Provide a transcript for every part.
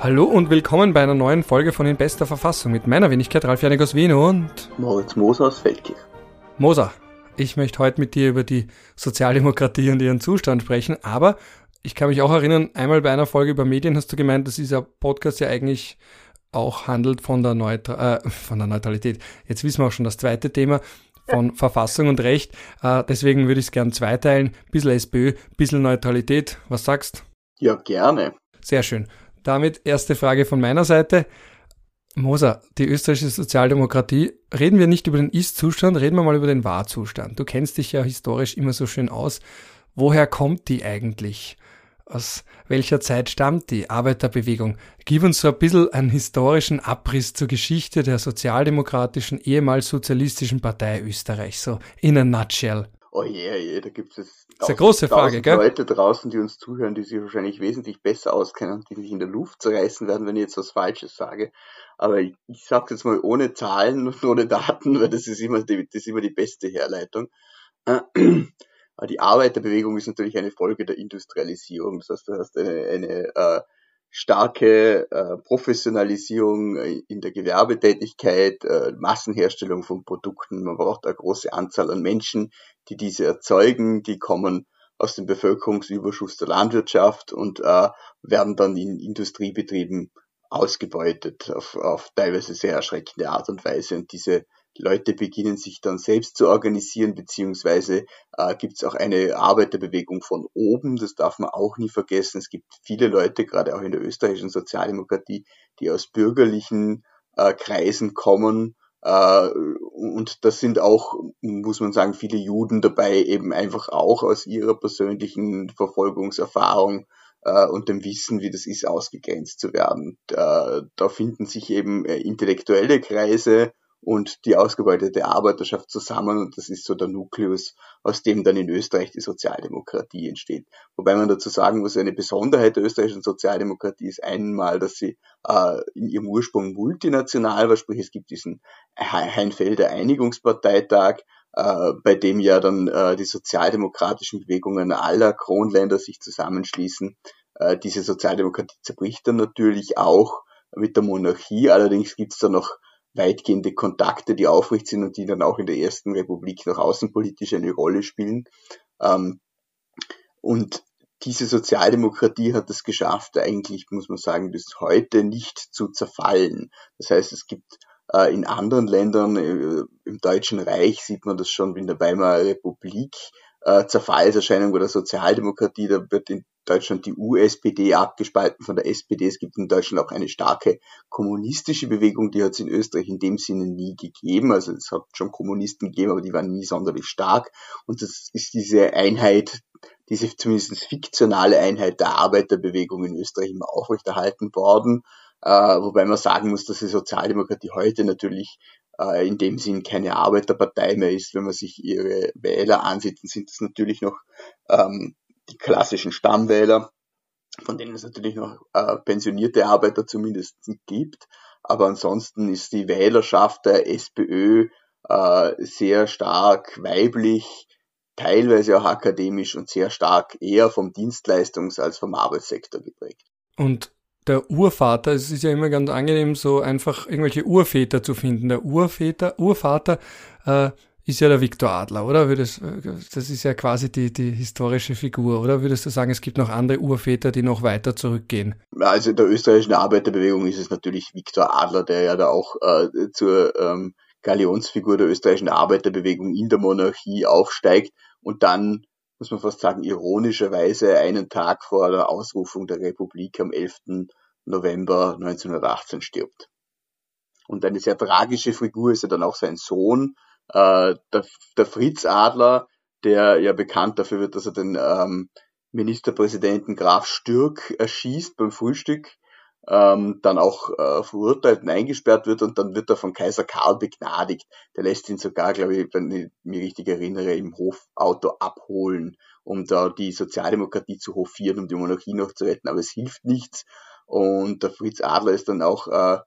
Hallo und willkommen bei einer neuen Folge von In bester Verfassung mit meiner Wenigkeit Ralf Janik aus Wien und Moritz Moser aus Feldkirch. Moser, ich möchte heute mit dir über die Sozialdemokratie und ihren Zustand sprechen, aber ich kann mich auch erinnern, einmal bei einer Folge über Medien hast du gemeint, dass dieser Podcast ja eigentlich auch handelt von der, Neutra äh, von der Neutralität. Jetzt wissen wir auch schon das zweite Thema von Verfassung und Recht. Äh, deswegen würde ich es gern zweiteilen. Bisschen SPÖ, bisschen Neutralität. Was sagst? Ja, gerne. Sehr schön. Damit erste Frage von meiner Seite. Moser, die österreichische Sozialdemokratie, reden wir nicht über den Ist-Zustand, reden wir mal über den Wahrzustand. Du kennst dich ja historisch immer so schön aus. Woher kommt die eigentlich? Aus welcher Zeit stammt die Arbeiterbewegung? Gib uns so ein bisschen einen historischen Abriss zur Geschichte der sozialdemokratischen, ehemals sozialistischen Partei Österreich, so in a nutshell. Oh je, oh je, da gibt es eine große Frage, gell? Leute draußen, die uns zuhören, die sich wahrscheinlich wesentlich besser auskennen, die sich in der Luft zerreißen werden, wenn ich jetzt was Falsches sage. Aber ich, ich sage jetzt mal ohne Zahlen und ohne Daten, weil das ist immer die, das ist immer die beste Herleitung. Die Arbeiterbewegung ist natürlich eine Folge der Industrialisierung. Das heißt, du hast eine, eine äh, starke äh, Professionalisierung in der Gewerbetätigkeit, äh, Massenherstellung von Produkten. Man braucht eine große Anzahl an Menschen, die diese erzeugen. Die kommen aus dem Bevölkerungsüberschuss der Landwirtschaft und äh, werden dann in Industriebetrieben ausgebeutet auf, auf teilweise sehr erschreckende Art und Weise. Und diese Leute beginnen sich dann selbst zu organisieren, beziehungsweise äh, gibt es auch eine Arbeiterbewegung von oben, das darf man auch nie vergessen. Es gibt viele Leute, gerade auch in der österreichischen Sozialdemokratie, die aus bürgerlichen äh, Kreisen kommen. Äh, und das sind auch, muss man sagen, viele Juden dabei, eben einfach auch aus ihrer persönlichen Verfolgungserfahrung äh, und dem Wissen, wie das ist, ausgegrenzt zu werden. Da, da finden sich eben äh, intellektuelle Kreise, und die ausgebeutete Arbeiterschaft zusammen und das ist so der Nukleus, aus dem dann in Österreich die Sozialdemokratie entsteht. Wobei man dazu sagen muss, eine Besonderheit der österreichischen Sozialdemokratie ist einmal, dass sie äh, in ihrem Ursprung multinational war, sprich es gibt diesen Heinfelder Einigungsparteitag, äh, bei dem ja dann äh, die sozialdemokratischen Bewegungen aller Kronländer sich zusammenschließen. Äh, diese Sozialdemokratie zerbricht dann natürlich auch mit der Monarchie, allerdings gibt es da noch weitgehende Kontakte, die aufrecht sind und die dann auch in der ersten Republik noch außenpolitisch eine Rolle spielen. Ähm, und diese Sozialdemokratie hat es geschafft, eigentlich, muss man sagen, bis heute nicht zu zerfallen. Das heißt, es gibt äh, in anderen Ländern, äh, im Deutschen Reich sieht man das schon in der Weimarer Republik, äh, Zerfallserscheinung oder Sozialdemokratie, da wird in Deutschland die USPD abgespalten von der SPD. Es gibt in Deutschland auch eine starke kommunistische Bewegung, die hat es in Österreich in dem Sinne nie gegeben. Also es hat schon Kommunisten gegeben, aber die waren nie sonderlich stark. Und das ist diese Einheit, diese zumindest fiktionale Einheit der Arbeiterbewegung in Österreich immer aufrechterhalten worden. Äh, wobei man sagen muss, dass die Sozialdemokratie heute natürlich äh, in dem Sinn keine Arbeiterpartei mehr ist. Wenn man sich ihre Wähler ansieht, dann sind das natürlich noch ähm, die klassischen Stammwähler, von denen es natürlich noch äh, pensionierte Arbeiter zumindest gibt. Aber ansonsten ist die Wählerschaft der SPÖ äh, sehr stark weiblich, teilweise auch akademisch und sehr stark eher vom Dienstleistungs- als vom Arbeitssektor geprägt. Und der Urvater, es ist ja immer ganz angenehm, so einfach irgendwelche Urväter zu finden. Der Urväter, Urvater äh, ist ja der Viktor Adler, oder? Das ist ja quasi die, die historische Figur, oder? Würdest du sagen, es gibt noch andere Urväter, die noch weiter zurückgehen? Also in der österreichischen Arbeiterbewegung ist es natürlich Viktor Adler, der ja da auch äh, zur ähm, Galionsfigur der österreichischen Arbeiterbewegung in der Monarchie aufsteigt und dann, muss man fast sagen, ironischerweise einen Tag vor der Ausrufung der Republik am 11. November 1918 stirbt. Und eine sehr tragische Figur ist ja dann auch sein Sohn, äh, der, der Fritz Adler, der ja bekannt dafür wird, dass er den ähm, Ministerpräsidenten Graf Stürk erschießt beim Frühstück, ähm, dann auch äh, verurteilt und eingesperrt wird und dann wird er von Kaiser Karl begnadigt. Der lässt ihn sogar, glaube ich, wenn ich mich richtig erinnere, im Hofauto abholen, um da die Sozialdemokratie zu hofieren, um die Monarchie noch zu retten, aber es hilft nichts. Und der Fritz Adler ist dann auch äh,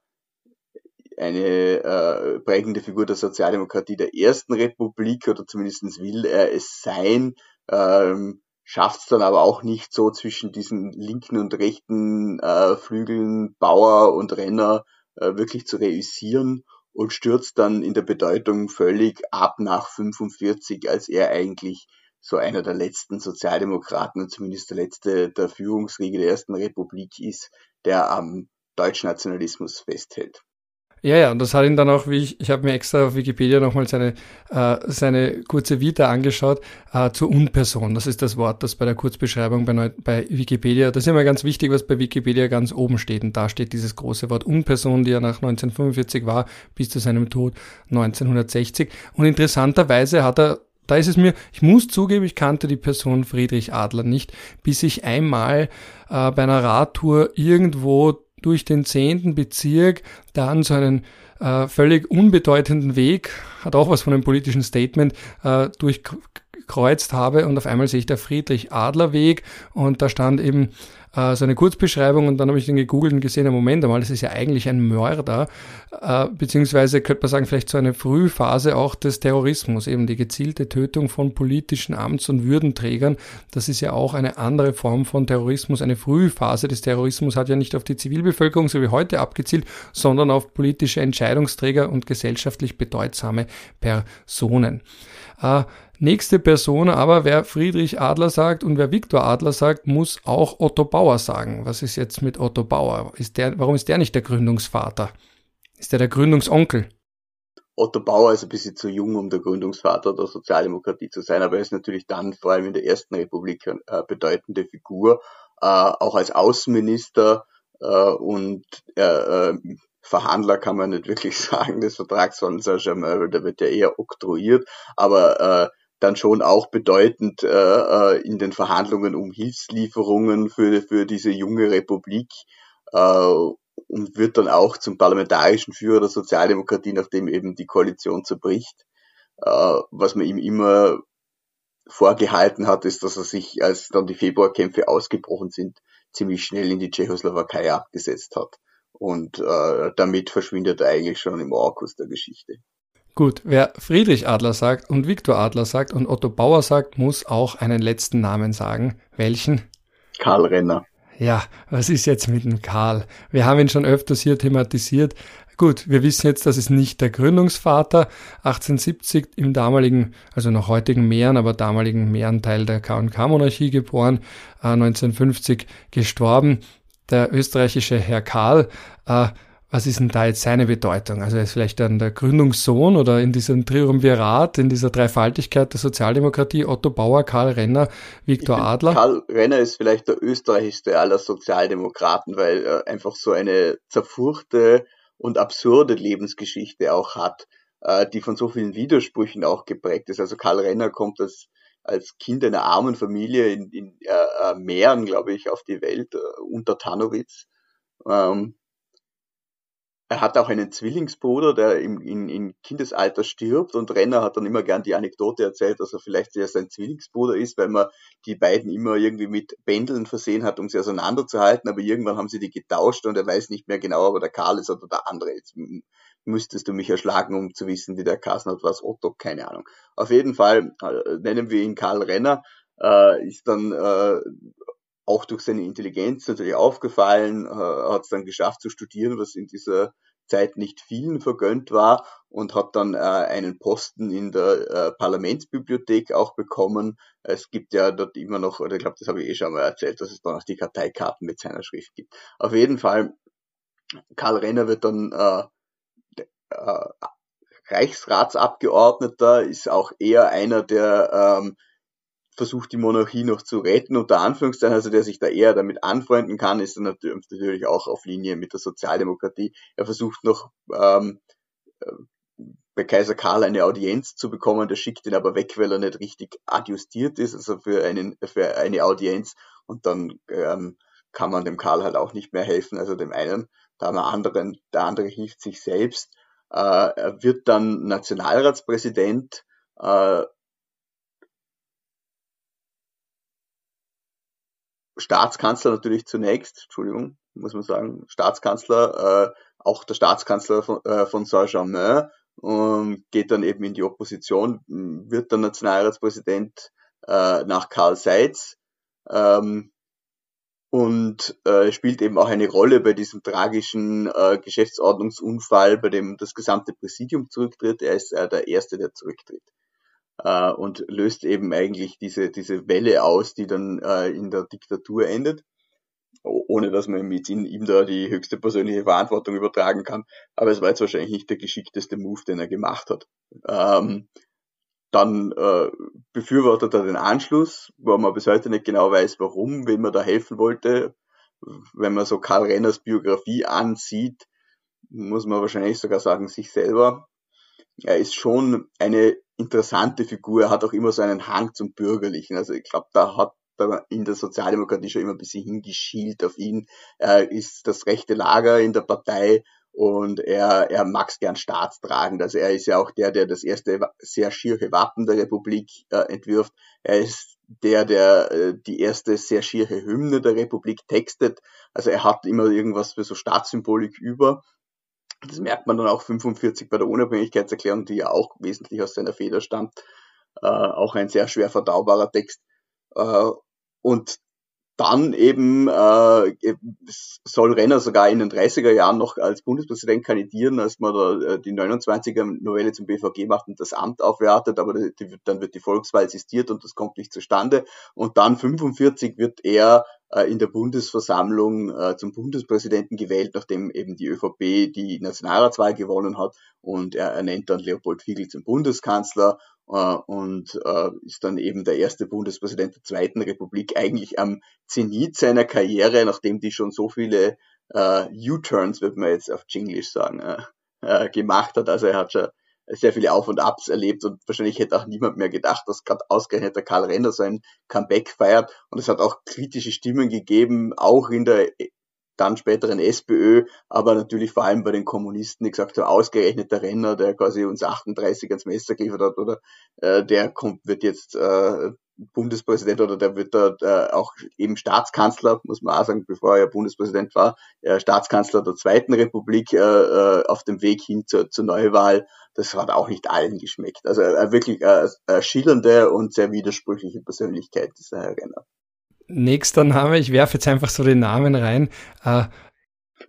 eine äh, prägende Figur der Sozialdemokratie der ersten Republik oder zumindest will er es sein, ähm, schafft es dann aber auch nicht so zwischen diesen linken und rechten äh, Flügeln, Bauer und Renner äh, wirklich zu reüssieren und stürzt dann in der Bedeutung völlig ab nach 45, als er eigentlich so einer der letzten Sozialdemokraten und zumindest der letzte der Führungsriege der ersten Republik ist, der am Deutschnationalismus festhält. Ja, ja, und das hat ihn dann auch, wie ich, ich habe mir extra auf Wikipedia nochmal seine, äh, seine kurze Vita angeschaut, äh, zur Unperson. Das ist das Wort, das bei der Kurzbeschreibung bei, bei Wikipedia, das ist immer ganz wichtig, was bei Wikipedia ganz oben steht. Und da steht dieses große Wort Unperson, die er nach 1945 war, bis zu seinem Tod 1960. Und interessanterweise hat er da ist es mir, ich muss zugeben, ich kannte die Person Friedrich Adler nicht, bis ich einmal äh, bei einer Radtour irgendwo durch den zehnten Bezirk dann so einen äh, völlig unbedeutenden Weg, hat auch was von einem politischen Statement, äh, durchkreuzt habe und auf einmal sehe ich der Friedrich Adler Weg und da stand eben äh, so eine Kurzbeschreibung und dann habe ich den gegoogelt und gesehen, im Moment einmal, das ist ja eigentlich ein Mörder, äh, beziehungsweise könnte man sagen, vielleicht so eine Frühphase auch des Terrorismus, eben die gezielte Tötung von politischen Amts- und Würdenträgern. Das ist ja auch eine andere Form von Terrorismus. Eine Frühphase des Terrorismus hat ja nicht auf die Zivilbevölkerung, so wie heute abgezielt, sondern auf politische Entscheidungsträger und gesellschaftlich bedeutsame Personen. Äh, Nächste Person aber, wer Friedrich Adler sagt und wer Viktor Adler sagt, muss auch Otto Bauer sagen. Was ist jetzt mit Otto Bauer? Ist der, warum ist der nicht der Gründungsvater? Ist der der Gründungsonkel? Otto Bauer ist ein bisschen zu jung, um der Gründungsvater der Sozialdemokratie zu sein, aber er ist natürlich dann vor allem in der Ersten Republik eine äh, bedeutende Figur, äh, auch als Außenminister äh, und Verhandler kann man nicht wirklich sagen des Vertrags von Saint-Germain, der wird ja eher oktroyiert, aber dann schon auch bedeutend äh, äh, in den Verhandlungen um Hilfslieferungen für, für diese junge Republik äh, und wird dann auch zum parlamentarischen Führer der Sozialdemokratie, nachdem eben die Koalition zerbricht. Äh, was man ihm immer vorgehalten hat, ist, dass er sich, als dann die Februarkämpfe ausgebrochen sind, ziemlich schnell in die Tschechoslowakei abgesetzt hat. Und äh, damit verschwindet er eigentlich schon im Orkus der Geschichte. Gut, wer Friedrich Adler sagt und Viktor Adler sagt und Otto Bauer sagt, muss auch einen letzten Namen sagen. Welchen? Karl Renner. Ja, was ist jetzt mit dem Karl? Wir haben ihn schon öfters hier thematisiert. Gut, wir wissen jetzt, das ist nicht der Gründungsvater. 1870 im damaligen, also noch heutigen Mähren, aber damaligen Mährenteil der K&K-Monarchie geboren, 1950 äh, gestorben. Der österreichische Herr Karl äh, was ist denn da jetzt seine Bedeutung? Also er ist vielleicht dann der Gründungssohn oder in diesem Triumvirat, in dieser Dreifaltigkeit der Sozialdemokratie, Otto Bauer, Karl Renner, Viktor Adler? Karl Renner ist vielleicht der österreichischste aller Sozialdemokraten, weil er einfach so eine zerfurchte und absurde Lebensgeschichte auch hat, äh, die von so vielen Widersprüchen auch geprägt ist. Also Karl Renner kommt als als Kind einer armen Familie in, in äh, äh Mähren, glaube ich, auf die Welt, äh, unter Tanowitz. Ähm, er hat auch einen Zwillingsbruder, der im, in, in Kindesalter stirbt und Renner hat dann immer gern die Anekdote erzählt, dass er vielleicht erst sein Zwillingsbruder ist, weil man die beiden immer irgendwie mit Bändeln versehen hat, um sie auseinanderzuhalten, aber irgendwann haben sie die getauscht und er weiß nicht mehr genau, ob er der Karl ist oder der andere. Jetzt müsstest du mich erschlagen, um zu wissen, wie der Kassen hat, was Otto, keine Ahnung. Auf jeden Fall äh, nennen wir ihn Karl Renner, äh, ist dann äh, auch durch seine Intelligenz natürlich aufgefallen, äh, hat es dann geschafft zu studieren, was in dieser Zeit nicht vielen vergönnt war und hat dann äh, einen Posten in der äh, Parlamentsbibliothek auch bekommen. Es gibt ja dort immer noch, oder ich glaube, das habe ich eh schon mal erzählt, dass es dann auch die Karteikarten mit seiner Schrift gibt. Auf jeden Fall, Karl Renner wird dann äh, äh, Reichsratsabgeordneter, ist auch eher einer, der ähm, versucht die Monarchie noch zu retten, unter Anführungszeichen, also der sich da eher damit anfreunden kann, ist dann natürlich auch auf Linie mit der Sozialdemokratie. Er versucht noch ähm, äh, bei Kaiser Karl eine Audienz zu bekommen, der schickt ihn aber weg, weil er nicht richtig adjustiert ist, also für, einen, für eine Audienz und dann ähm, kann man dem Karl halt auch nicht mehr helfen, also dem einen, da am anderen, der andere hilft sich selbst. Äh, er wird dann Nationalratspräsident, äh, Staatskanzler natürlich zunächst, Entschuldigung, muss man sagen, Staatskanzler, äh, auch der Staatskanzler von, äh, von Saint-Germain, und geht dann eben in die Opposition, wird dann Nationalratspräsident äh, nach Karl Seitz, Ähm, und äh, spielt eben auch eine Rolle bei diesem tragischen äh, Geschäftsordnungsunfall, bei dem das gesamte Präsidium zurücktritt. Er ist äh, der Erste, der zurücktritt äh, und löst eben eigentlich diese, diese Welle aus, die dann äh, in der Diktatur endet, ohne dass man mit ihm, ihm da die höchste persönliche Verantwortung übertragen kann. Aber es war jetzt wahrscheinlich nicht der geschickteste Move, den er gemacht hat. Ähm, dann äh, befürwortet er den Anschluss, wo man bis heute nicht genau weiß, warum, wem er da helfen wollte. Wenn man so Karl Renners Biografie ansieht, muss man wahrscheinlich sogar sagen, sich selber. Er ist schon eine interessante Figur, er hat auch immer so einen Hang zum Bürgerlichen. Also ich glaube, da hat in der Sozialdemokratie schon immer ein bisschen hingeschielt auf ihn. Er ist das rechte Lager in der Partei und er, er mag's gern staatstragend. Also er ist ja auch der, der das erste sehr schiere Wappen der Republik äh, entwirft. Er ist der, der äh, die erste sehr schiere Hymne der Republik textet. Also er hat immer irgendwas für so Staatssymbolik über. Das merkt man dann auch 45 bei der Unabhängigkeitserklärung, die ja auch wesentlich aus seiner Feder stammt. Äh, auch ein sehr schwer verdaubarer Text. Äh, und dann eben äh, soll Renner sogar in den 30er Jahren noch als Bundespräsident kandidieren, als man da äh, die 29er Novelle zum BVG macht und das Amt aufwertet, aber die, dann wird die Volkswahl assistiert und das kommt nicht zustande. Und dann 45 wird er in der Bundesversammlung äh, zum Bundespräsidenten gewählt, nachdem eben die ÖVP die Nationalratswahl gewonnen hat und er ernennt dann Leopold Fiegel zum Bundeskanzler äh, und äh, ist dann eben der erste Bundespräsident der Zweiten Republik, eigentlich am Zenit seiner Karriere, nachdem die schon so viele äh, U-Turns, wird man jetzt auf Jinglish sagen, äh, äh, gemacht hat. Also er hat schon sehr viele Auf und Abs erlebt und wahrscheinlich hätte auch niemand mehr gedacht, dass gerade ausgerechnet der Karl Renner sein Comeback feiert. Und es hat auch kritische Stimmen gegeben, auch in der dann späteren SPÖ, aber natürlich vor allem bei den Kommunisten, die gesagt haben, ausgerechnet der Renner, der quasi uns 38 ans Messer geliefert hat, oder äh, der kommt, wird jetzt äh, Bundespräsident oder der wird da äh, auch eben Staatskanzler, muss man auch sagen, bevor er Bundespräsident war, äh, Staatskanzler der Zweiten Republik äh, äh, auf dem Weg hin zur, zur Neuwahl. Das hat auch nicht allen geschmeckt. Also äh, wirklich äh, äh, schillernde und sehr widersprüchliche Persönlichkeit, dieser Herr Renner. Nächster Name, ich werfe jetzt einfach so den Namen rein. Äh,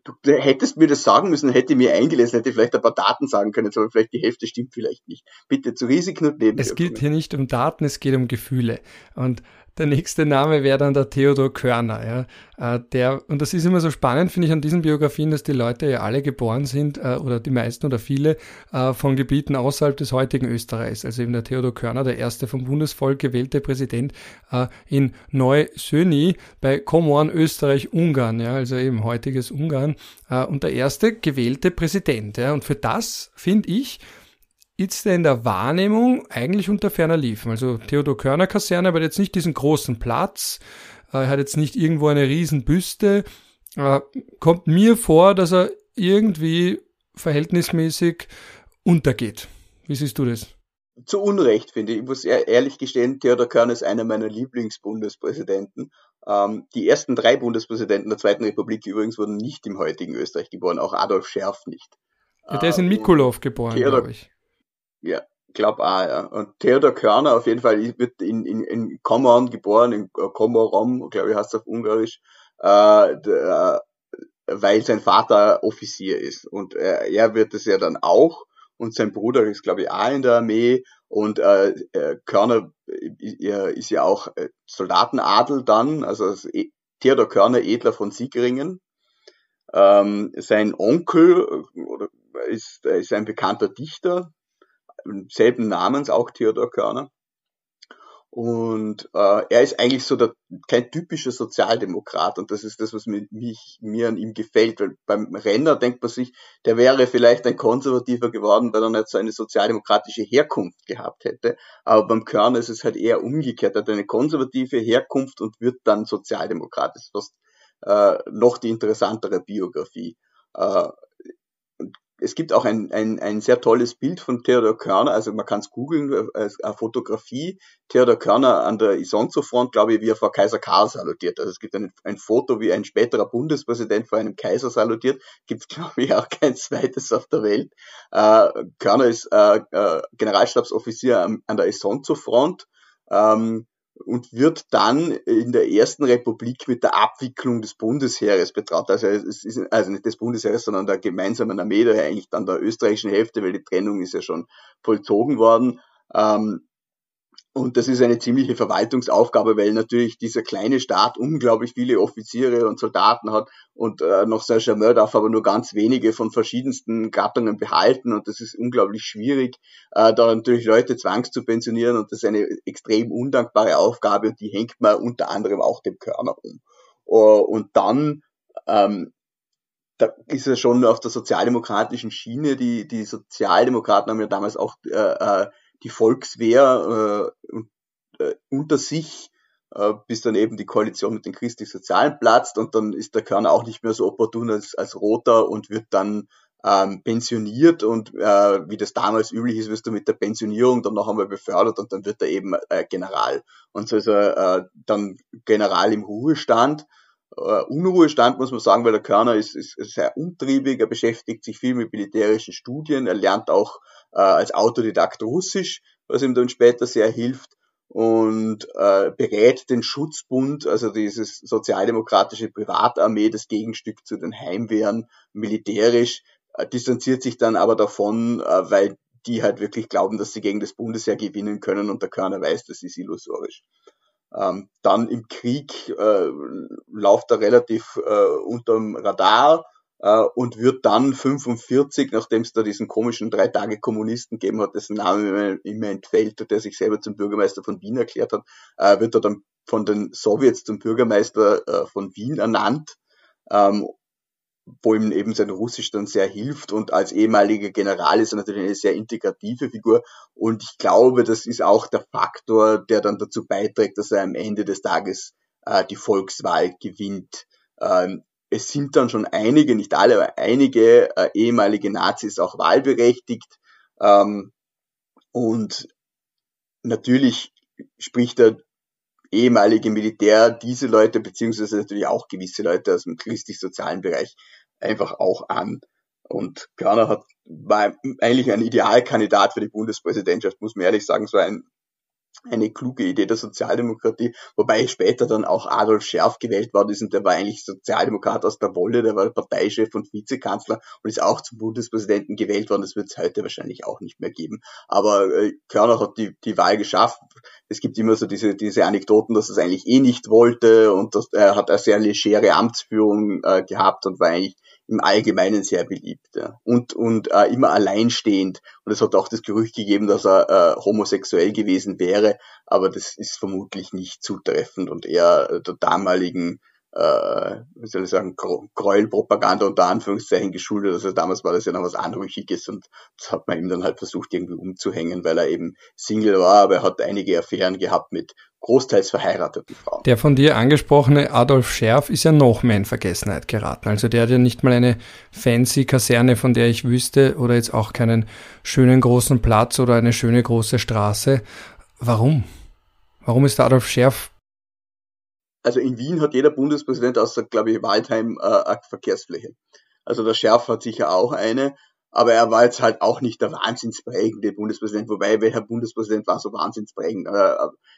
du hättest mir das sagen müssen, hätte mir eingelesen, hätte vielleicht ein paar Daten sagen können, aber vielleicht die Hälfte stimmt vielleicht nicht. Bitte zu Risiken und Nebenwirkungen. Es geht hier nicht um Daten, es geht um Gefühle. Und der nächste Name wäre dann der Theodor Körner, ja. Äh, der, und das ist immer so spannend, finde ich, an diesen Biografien, dass die Leute ja alle geboren sind, äh, oder die meisten oder viele, äh, von Gebieten außerhalb des heutigen Österreichs. Also eben der Theodor Körner, der erste vom Bundesvolk gewählte Präsident in Neu-Söni bei Komoren, Österreich, Ungarn, ja, also eben heutiges Ungarn, und der erste gewählte Präsident, ja. Und für das, finde ich, ist er in der Wahrnehmung eigentlich unter ferner Liefen. Also Theodor Körner Kaserne aber jetzt nicht diesen großen Platz, äh, er hat jetzt nicht irgendwo eine riesen Büste. Äh, kommt mir vor, dass er irgendwie verhältnismäßig untergeht. Wie siehst du das? Zu Unrecht, finde ich. Ich muss ehrlich gestehen, Theodor Körner ist einer meiner Lieblingsbundespräsidenten. Ähm, die ersten drei Bundespräsidenten der Zweiten Republik übrigens wurden nicht im heutigen Österreich geboren, auch Adolf Scherf nicht. Ja, der ist in äh, Mikulov geboren, glaube ich. Ja, glaub auch, ja. Und Theodor Körner auf jeden Fall wird in, in, in Komorn geboren, in Komorom, glaube ich heißt es auf Ungarisch, äh, der, weil sein Vater Offizier ist. Und äh, er wird es ja dann auch. Und sein Bruder ist, glaube ich, auch in der Armee. Und äh, äh Körner äh, ist ja auch äh, Soldatenadel dann, also e, Theodor Körner, Edler von Siegringen. Ähm, sein Onkel ist, ist ein bekannter Dichter, selben Namens, auch Theodor Körner. Und äh, er ist eigentlich so der, kein typischer Sozialdemokrat und das ist das, was mir, mich, mir an ihm gefällt. Weil beim Renner denkt man sich, der wäre vielleicht ein Konservativer geworden, weil er nicht so eine sozialdemokratische Herkunft gehabt hätte. Aber beim Körner ist es halt eher umgekehrt. Er hat eine konservative Herkunft und wird dann Sozialdemokrat. Das ist fast äh, noch die interessantere Biografie. Äh, es gibt auch ein, ein, ein sehr tolles Bild von Theodor Körner, also man kann es googeln, äh, eine Fotografie, Theodor Körner an der Isonzo-Front, glaube ich, wie er vor Kaiser Karl salutiert. Also es gibt ein, ein Foto, wie ein späterer Bundespräsident vor einem Kaiser salutiert, gibt glaube ich, auch kein zweites auf der Welt. Äh, Körner ist äh, äh, Generalstabsoffizier an, an der Isonzo-Front, ähm, und wird dann in der ersten Republik mit der Abwicklung des Bundesheeres betraut. Also es ist also nicht des Bundesheeres, sondern der gemeinsamen Armee, daher eigentlich dann der österreichischen Hälfte, weil die Trennung ist ja schon vollzogen worden. Ähm, und das ist eine ziemliche Verwaltungsaufgabe, weil natürlich dieser kleine Staat unglaublich viele Offiziere und Soldaten hat und äh, noch Charmeur darf aber nur ganz wenige von verschiedensten Gattungen behalten und das ist unglaublich schwierig, äh, da natürlich Leute zwangs zu pensionieren und das ist eine extrem undankbare Aufgabe und die hängt man unter anderem auch dem Körner um. Uh, und dann ähm, da ist er schon auf der sozialdemokratischen Schiene. Die, die Sozialdemokraten haben ja damals auch äh, äh die Volkswehr äh, äh, unter sich, äh, bis dann eben die Koalition mit den Christlich-Sozialen platzt und dann ist der Körner auch nicht mehr so opportun als, als Roter und wird dann ähm, pensioniert und äh, wie das damals üblich ist, wirst du mit der Pensionierung dann noch einmal befördert und dann wird er eben äh, General. Und so ist er äh, dann General im Ruhestand. Uh, Unruhestand muss man sagen, weil der Körner ist, ist sehr umtriebig, er beschäftigt sich viel mit militärischen Studien, er lernt auch äh, als Autodidakt Russisch, was ihm dann später sehr hilft und äh, berät den Schutzbund, also dieses sozialdemokratische Privatarmee, das Gegenstück zu den Heimwehren, militärisch, äh, distanziert sich dann aber davon, äh, weil die halt wirklich glauben, dass sie gegen das Bundesheer gewinnen können und der Körner weiß, das ist illusorisch. Ähm, dann im Krieg äh, läuft er relativ äh, unterm Radar, äh, und wird dann 45, nachdem es da diesen komischen drei Tage Kommunisten gegeben hat, dessen Name immer, entfällt, der sich selber zum Bürgermeister von Wien erklärt hat, äh, wird er dann von den Sowjets zum Bürgermeister äh, von Wien ernannt, ähm, wo ihm eben sein Russisch dann sehr hilft und als ehemaliger General ist er natürlich eine sehr integrative Figur und ich glaube, das ist auch der Faktor, der dann dazu beiträgt, dass er am Ende des Tages äh, die Volkswahl gewinnt. Ähm, es sind dann schon einige, nicht alle, aber einige äh, ehemalige Nazis auch wahlberechtigt. Ähm, und natürlich spricht der ehemalige Militär diese Leute, beziehungsweise natürlich auch gewisse Leute aus dem christlich-sozialen Bereich einfach auch an. Und Körner hat, war eigentlich ein Idealkandidat für die Bundespräsidentschaft, muss man ehrlich sagen, so ein eine kluge Idee der Sozialdemokratie, wobei später dann auch Adolf Scherf gewählt worden ist und der war eigentlich Sozialdemokrat aus der Wolle, der war Parteichef und Vizekanzler und ist auch zum Bundespräsidenten gewählt worden. Das wird es heute wahrscheinlich auch nicht mehr geben. Aber äh, Körner hat die, die Wahl geschafft. Es gibt immer so diese, diese Anekdoten, dass er es eigentlich eh nicht wollte und dass, er hat eine sehr legere Amtsführung äh, gehabt und war eigentlich im Allgemeinen sehr beliebt ja. und, und äh, immer alleinstehend. Und es hat auch das Gerücht gegeben, dass er äh, homosexuell gewesen wäre, aber das ist vermutlich nicht zutreffend und eher der damaligen äh, wie soll ich sagen, Gräuelpropaganda unter Anführungszeichen geschuldet. Also damals war das ja noch was Anrüchiges und das hat man ihm dann halt versucht irgendwie umzuhängen, weil er eben Single war, aber er hat einige Affären gehabt mit großteils verheirateten Frauen. Der von dir angesprochene Adolf Scherf ist ja noch mehr in Vergessenheit geraten. Also der hat ja nicht mal eine fancy Kaserne, von der ich wüsste, oder jetzt auch keinen schönen großen Platz oder eine schöne große Straße. Warum? Warum ist der Adolf Scherf also in Wien hat jeder Bundespräsident außer, glaube ich, Waldheim äh, eine Verkehrsfläche. Also der Schärf hat sicher auch eine, aber er war jetzt halt auch nicht der wahnsinnsprägende Bundespräsident, wobei welcher Bundespräsident war so wahnsinnsprägend. Äh,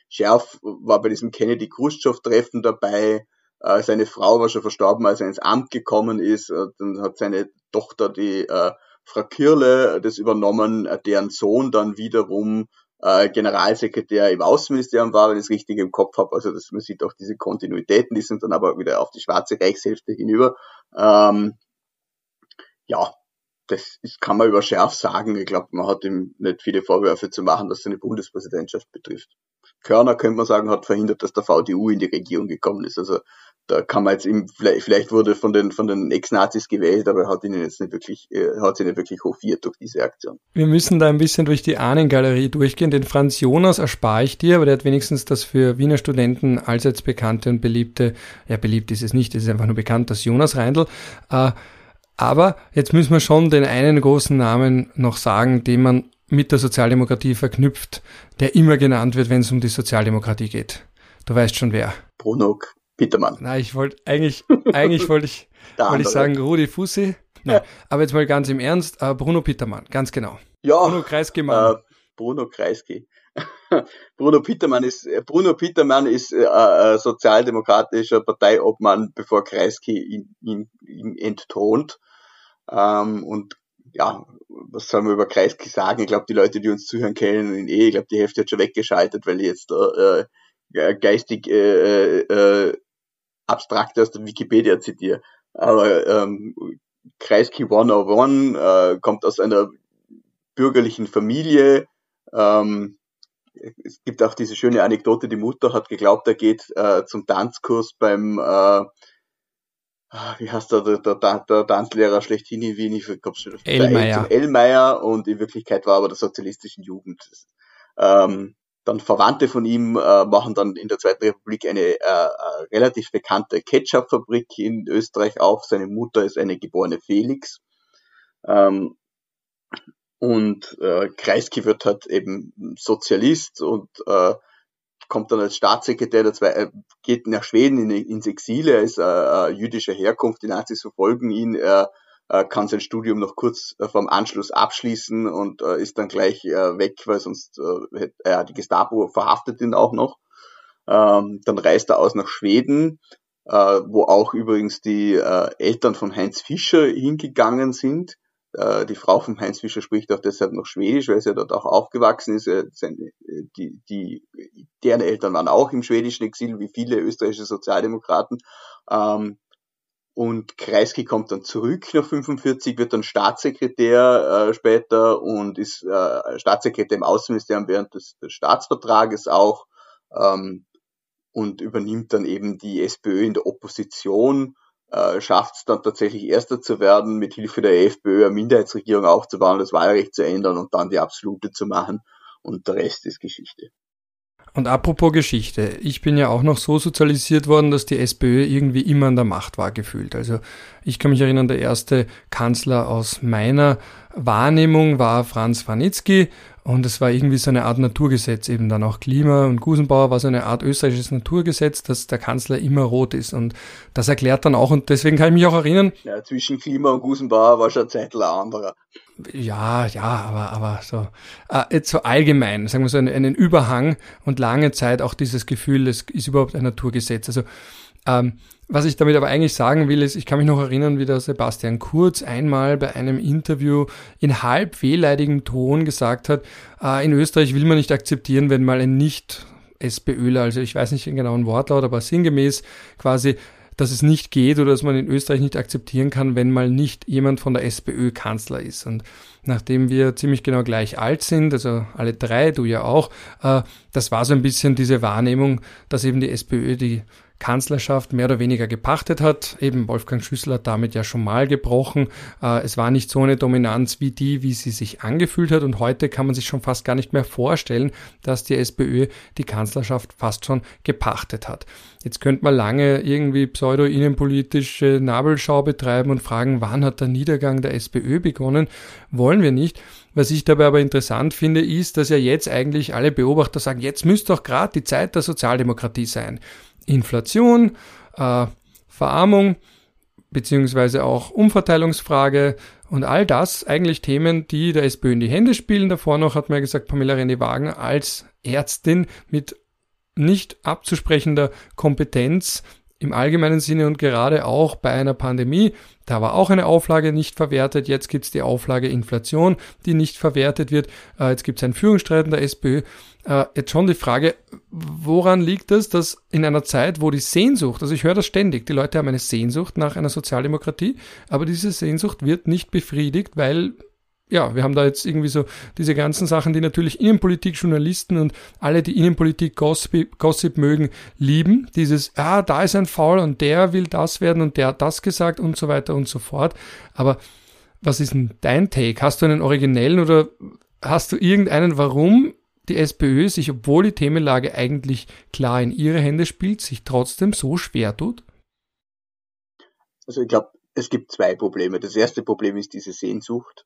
Schärf war bei diesem Kennedy-Khrushchev-Treffen dabei, äh, seine Frau war schon verstorben, als er ins Amt gekommen ist, äh, dann hat seine Tochter, die äh, Frau Kirle, das übernommen, äh, deren Sohn dann wiederum äh, Generalsekretär im Außenministerium war, wenn ich es richtig im Kopf habe. Also das, man sieht auch diese Kontinuitäten, die sind dann aber wieder auf die schwarze Reichshälfte hinüber. Ähm, ja, das ist, kann man über Schärf sagen. Ich glaube, man hat ihm nicht viele Vorwürfe zu machen, was seine Bundespräsidentschaft betrifft. Körner, könnte man sagen, hat verhindert, dass der VDU in die Regierung gekommen ist. Also da kann man jetzt ihm, vielleicht wurde von den, von den Ex-Nazis gewählt, aber er hat ihn jetzt nicht wirklich, äh, hat sie nicht wirklich hofiert durch diese Aktion. Wir müssen da ein bisschen durch die Ahnengalerie durchgehen. Den Franz Jonas erspare ich dir, aber der hat wenigstens das für Wiener Studenten allseits bekannte und beliebte, ja, beliebt ist es nicht, es ist einfach nur bekannt, das Jonas Reindl. Äh, aber jetzt müssen wir schon den einen großen Namen noch sagen, den man mit der Sozialdemokratie verknüpft, der immer genannt wird, wenn es um die Sozialdemokratie geht. Du weißt schon wer. Bruno Petermann. Nein, ich wollte eigentlich, eigentlich wollte ich, wollte ich sagen Rudi Fussi. Nein, aber jetzt mal ganz im Ernst, uh, Bruno Petermann, ganz genau. Ja. Bruno Kreisky, Mann. Uh, Bruno Kreisky. Bruno Petermann ist Bruno Petermann ist äh, äh, sozialdemokratischer Parteiobmann, bevor Kreisky ihn, ihn, ihn entthront. Ähm, und ja, was soll man über Kreisky sagen? Ich glaube, die Leute, die uns zuhören, kennen ihn eh. Ich glaube, die Hälfte hat schon weggeschaltet, weil ich jetzt äh, geistig äh, äh, abstrakt aus der Wikipedia zitiere. Aber ähm, Kreisky 101 äh, kommt aus einer bürgerlichen Familie. Ähm, es gibt auch diese schöne Anekdote, die Mutter hat geglaubt, er geht äh, zum Tanzkurs beim, äh, wie heißt der, der, der, der Tanzlehrer schlechthin in Wien, ich schon Elmeier. Elmeier und in Wirklichkeit war aber der sozialistischen Jugend. Ähm, dann Verwandte von ihm äh, machen dann in der Zweiten Republik eine äh, äh, relativ bekannte Ketchup-Fabrik in Österreich auf. Seine Mutter ist eine geborene Felix. Ähm, und äh, Kreisky wird halt eben Sozialist und äh, kommt dann als Staatssekretär, der zwei, äh, geht nach Schweden in, ins Exil, er ist äh, äh, jüdischer Herkunft, die Nazis verfolgen ihn, er äh, kann sein Studium noch kurz äh, vorm Anschluss abschließen und äh, ist dann gleich äh, weg, weil sonst äh, äh, die Gestapo verhaftet ihn auch noch. Ähm, dann reist er aus nach Schweden, äh, wo auch übrigens die äh, Eltern von Heinz Fischer hingegangen sind. Äh, die Frau von Heinz Fischer spricht auch deshalb noch Schwedisch, weil sie dort auch aufgewachsen ist. Seine, die, die, deren Eltern waren auch im schwedischen Exil, wie viele österreichische Sozialdemokraten. Ähm, und Kreisky kommt dann zurück nach 45, wird dann Staatssekretär äh, später und ist äh, Staatssekretär im Außenministerium während des, des Staatsvertrages auch ähm, und übernimmt dann eben die SPÖ in der Opposition, äh, schafft es dann tatsächlich Erster zu werden, mit Hilfe der FPÖ eine Minderheitsregierung aufzubauen, das Wahlrecht zu ändern und dann die absolute zu machen und der Rest ist Geschichte. Und apropos Geschichte, ich bin ja auch noch so sozialisiert worden, dass die SPÖ irgendwie immer an der Macht war gefühlt. Also ich kann mich erinnern, der erste Kanzler aus meiner Wahrnehmung war Franz Wanitzky und es war irgendwie so eine Art Naturgesetz, eben dann auch Klima und Gusenbauer war so eine Art österreichisches Naturgesetz, dass der Kanzler immer rot ist. Und das erklärt dann auch, und deswegen kann ich mich auch erinnern. Ja, zwischen Klima und Gusenbauer war schon Zeitl anderer. Ja, ja, aber, aber so, äh, so allgemein, sagen wir so, einen, einen Überhang und lange Zeit auch dieses Gefühl, es ist überhaupt ein Naturgesetz. Also, ähm, was ich damit aber eigentlich sagen will, ist, ich kann mich noch erinnern, wie der Sebastian Kurz einmal bei einem Interview in halb wehleidigem Ton gesagt hat, äh, in Österreich will man nicht akzeptieren, wenn mal ein nicht SPÖler, also ich weiß nicht den genauen Wortlaut, aber sinngemäß quasi, dass es nicht geht oder dass man in Österreich nicht akzeptieren kann, wenn mal nicht jemand von der SPÖ Kanzler ist. Und nachdem wir ziemlich genau gleich alt sind, also alle drei, du ja auch, äh, das war so ein bisschen diese Wahrnehmung, dass eben die SPÖ die Kanzlerschaft mehr oder weniger gepachtet hat. Eben Wolfgang Schüssel hat damit ja schon mal gebrochen. Äh, es war nicht so eine Dominanz wie die, wie sie sich angefühlt hat. Und heute kann man sich schon fast gar nicht mehr vorstellen, dass die SPÖ die Kanzlerschaft fast schon gepachtet hat. Jetzt könnte man lange irgendwie pseudo-innenpolitische Nabelschau betreiben und fragen, wann hat der Niedergang der SPÖ begonnen? Wollen wir nicht. Was ich dabei aber interessant finde, ist, dass ja jetzt eigentlich alle Beobachter sagen, jetzt müsste doch gerade die Zeit der Sozialdemokratie sein. Inflation, äh, Verarmung beziehungsweise auch Umverteilungsfrage und all das eigentlich Themen, die der SPÖ in die Hände spielen. Davor noch hat man ja gesagt, Pamela René Wagner als Ärztin mit nicht abzusprechender Kompetenz im allgemeinen Sinne und gerade auch bei einer Pandemie. Da war auch eine Auflage nicht verwertet. Jetzt gibt es die Auflage Inflation, die nicht verwertet wird. Äh, jetzt gibt es einen Führungsstreit in der SPÖ. Äh, jetzt schon die Frage, woran liegt es, dass in einer Zeit, wo die Sehnsucht, also ich höre das ständig, die Leute haben eine Sehnsucht nach einer Sozialdemokratie, aber diese Sehnsucht wird nicht befriedigt, weil ja, wir haben da jetzt irgendwie so diese ganzen Sachen, die natürlich Innenpolitik-Journalisten und alle, die Innenpolitik-Gossip Gossip mögen, lieben. Dieses, ah, da ist ein Foul und der will das werden und der hat das gesagt und so weiter und so fort. Aber was ist denn dein Take? Hast du einen originellen oder hast du irgendeinen, warum die SPÖ sich, obwohl die Themenlage eigentlich klar in ihre Hände spielt, sich trotzdem so schwer tut? Also ich glaube, es gibt zwei Probleme. Das erste Problem ist diese Sehnsucht.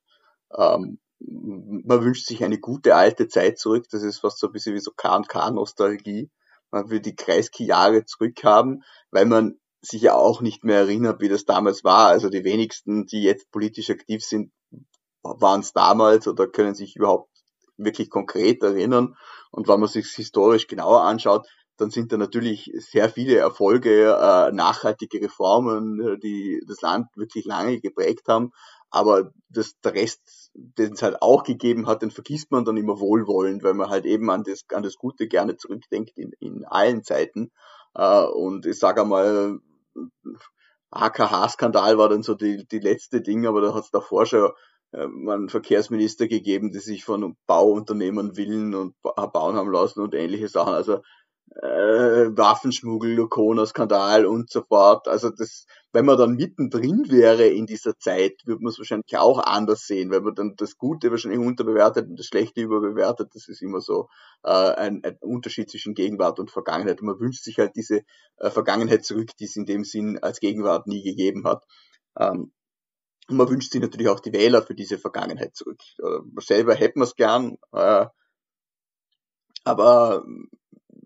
Ähm, man wünscht sich eine gute alte Zeit zurück. Das ist fast so ein bisschen wie so K&K-Nostalgie. Man will die Kreisky-Jahre zurückhaben, weil man sich ja auch nicht mehr erinnert, wie das damals war. Also die wenigsten, die jetzt politisch aktiv sind, waren es damals oder können sich überhaupt wirklich konkret erinnern. Und wenn man sich historisch genauer anschaut, dann sind da natürlich sehr viele Erfolge, äh, nachhaltige Reformen, die das Land wirklich lange geprägt haben. Aber das, der Rest, den es halt auch gegeben hat, den vergisst man dann immer wohlwollend, weil man halt eben an das, an das Gute gerne zurückdenkt in, in allen Zeiten. Äh, und ich sage einmal, AKH-Skandal war dann so die, die letzte Ding, aber da hat es davor schon äh, einen Verkehrsminister gegeben, die sich von Bauunternehmen willen und bauen haben lassen und ähnliche Sachen. Also äh, Waffenschmuggel, Lukona-Skandal und so fort. Also das, wenn man dann mittendrin wäre in dieser Zeit, würde man es wahrscheinlich auch anders sehen, weil man dann das Gute wahrscheinlich unterbewertet und das Schlechte überbewertet. Das ist immer so äh, ein, ein Unterschied zwischen Gegenwart und Vergangenheit. Und man wünscht sich halt diese äh, Vergangenheit zurück, die es in dem Sinn als Gegenwart nie gegeben hat. Ähm, und man wünscht sich natürlich auch die Wähler für diese Vergangenheit zurück. Äh, selber hätten wir es gern, äh, aber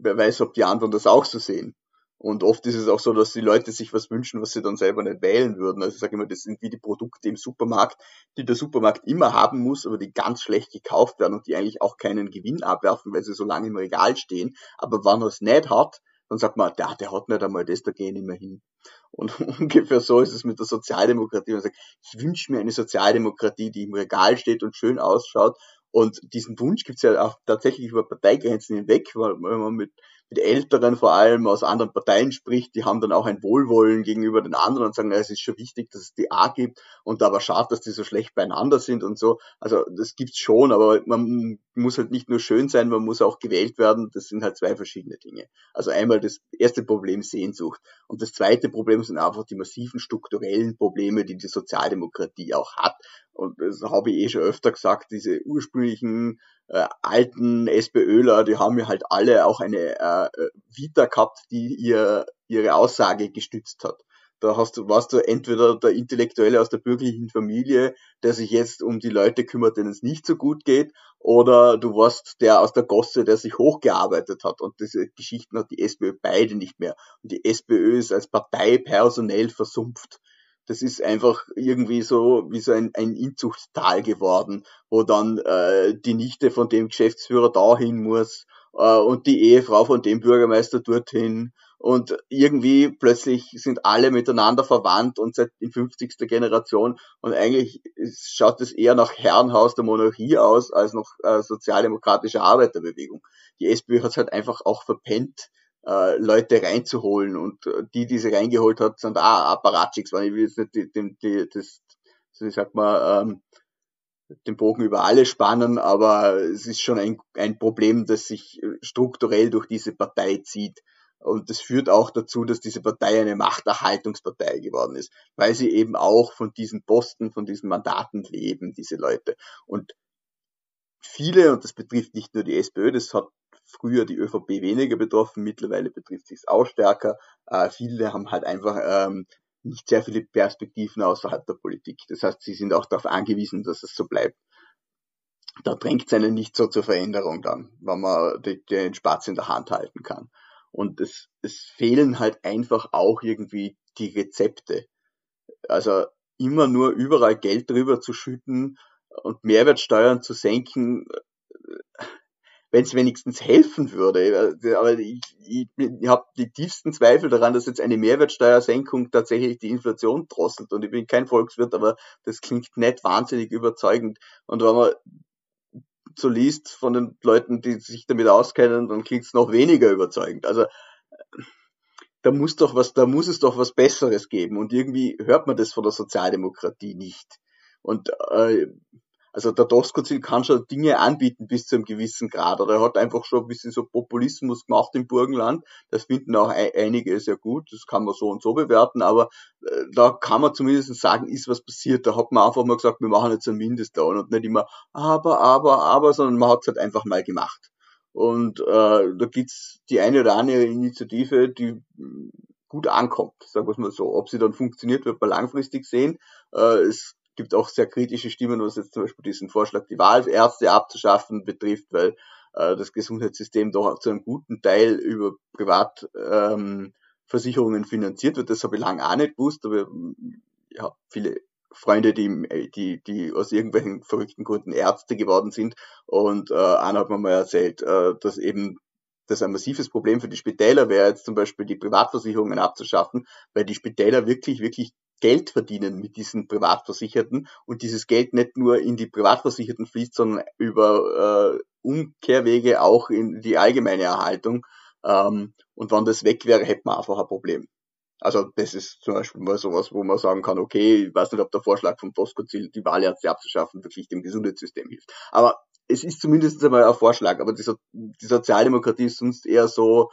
wer weiß, ob die anderen das auch so sehen. Und oft ist es auch so, dass die Leute sich was wünschen, was sie dann selber nicht wählen würden. Also ich sage immer, das sind wie die Produkte im Supermarkt, die der Supermarkt immer haben muss, aber die ganz schlecht gekauft werden und die eigentlich auch keinen Gewinn abwerfen, weil sie so lange im Regal stehen. Aber wenn er es nicht hat, dann sagt man, der, der hat nicht einmal das, da gehe ich nicht mehr hin. Und ungefähr so ist es mit der Sozialdemokratie. Man sagt, ich wünsche mir eine Sozialdemokratie, die im Regal steht und schön ausschaut und diesen Wunsch gibt es ja auch tatsächlich über Parteigrenzen hinweg, weil wenn man mit, mit Älteren vor allem aus anderen Parteien spricht, die haben dann auch ein Wohlwollen gegenüber den anderen und sagen, es ist schon wichtig, dass es die A gibt und aber schade, dass die so schlecht beieinander sind und so. Also das gibt's schon, aber man muss halt nicht nur schön sein, man muss auch gewählt werden. Das sind halt zwei verschiedene Dinge. Also einmal das erste Problem Sehnsucht und das zweite Problem sind einfach die massiven strukturellen Probleme, die die Sozialdemokratie auch hat und das habe ich eh schon öfter gesagt, diese ursprünglichen äh, alten SPÖler, die haben ja halt alle auch eine äh, Vita gehabt, die ihr, ihre Aussage gestützt hat. Da hast du, warst du entweder der Intellektuelle aus der bürgerlichen Familie, der sich jetzt um die Leute kümmert, denen es nicht so gut geht, oder du warst der aus der Gosse, der sich hochgearbeitet hat. Und diese Geschichten hat die SPÖ beide nicht mehr. Und die SPÖ ist als Partei personell versumpft das ist einfach irgendwie so wie so ein, ein Inzuchttal geworden, wo dann äh, die Nichte von dem Geschäftsführer dahin muss äh, und die Ehefrau von dem Bürgermeister dorthin und irgendwie plötzlich sind alle miteinander verwandt und seit in 50. Generation und eigentlich schaut es eher nach Herrenhaus der Monarchie aus als nach äh, sozialdemokratischer Arbeiterbewegung. Die SPÖ hat es halt einfach auch verpennt, äh, Leute reinzuholen und äh, die, die sie reingeholt hat, sind auch Apparatschicks, weil ich will jetzt nicht die, die, die, das, so ich sag mal, ähm, den Bogen über alle spannen, aber es ist schon ein, ein Problem, das sich strukturell durch diese Partei zieht. Und das führt auch dazu, dass diese Partei eine Machterhaltungspartei geworden ist, weil sie eben auch von diesen Posten, von diesen Mandaten leben, diese Leute. Und viele, und das betrifft nicht nur die SPÖ, das hat früher die ÖVP weniger betroffen, mittlerweile betrifft sich es auch stärker. Äh, viele haben halt einfach ähm, nicht sehr viele Perspektiven außerhalb der Politik. Das heißt, sie sind auch darauf angewiesen, dass es so bleibt. Da drängt es einen nicht so zur Veränderung dann, wenn man den Spatz in der Hand halten kann. Und es, es fehlen halt einfach auch irgendwie die Rezepte. Also immer nur überall Geld drüber zu schütten und Mehrwertsteuern zu senken, wenn es wenigstens helfen würde. Aber ich, ich, ich habe die tiefsten Zweifel daran, dass jetzt eine Mehrwertsteuersenkung tatsächlich die Inflation drosselt. Und ich bin kein Volkswirt, aber das klingt nicht wahnsinnig überzeugend. Und wenn man so liest von den Leuten, die sich damit auskennen, dann klingt es noch weniger überzeugend. Also da muss doch was, da muss es doch was Besseres geben. Und irgendwie hört man das von der Sozialdemokratie nicht. Und äh, also der Doskozil kann schon Dinge anbieten bis zu einem gewissen Grad. Oder er hat einfach schon ein bisschen so Populismus gemacht im Burgenland. Das finden auch einige sehr gut. Das kann man so und so bewerten. Aber äh, da kann man zumindest sagen, ist was passiert. Da hat man einfach mal gesagt, wir machen jetzt ein Mindestlohn und nicht immer aber, aber, aber, sondern man hat es halt einfach mal gemacht. Und äh, da gibt's die eine oder andere Initiative, die gut ankommt, sagen wir mal so. Ob sie dann funktioniert, wird man langfristig sehen. Äh, es gibt auch sehr kritische Stimmen, was jetzt zum Beispiel diesen Vorschlag, die Wahlärzte abzuschaffen betrifft, weil äh, das Gesundheitssystem doch zu einem guten Teil über Privatversicherungen ähm, finanziert wird. Das habe ich lange auch nicht gewusst, aber ich habe viele Freunde, die, die, die aus irgendwelchen verrückten Gründen Ärzte geworden sind. Und äh, einer hat mir mal erzählt, äh, dass eben das ein massives Problem für die Spitäler wäre, jetzt zum Beispiel die Privatversicherungen abzuschaffen, weil die Spitäler wirklich, wirklich Geld verdienen mit diesen Privatversicherten und dieses Geld nicht nur in die Privatversicherten fließt, sondern über äh, Umkehrwege auch in die allgemeine Erhaltung. Ähm, und wenn das weg wäre, hätte man einfach ein Problem. Also das ist zum Beispiel mal sowas, wo man sagen kann, okay, ich weiß nicht, ob der Vorschlag von Ziel, die Wahlärzte abzuschaffen, wirklich dem Gesundheitssystem hilft. Aber es ist zumindest einmal ein Vorschlag, aber die, so die Sozialdemokratie ist sonst eher so,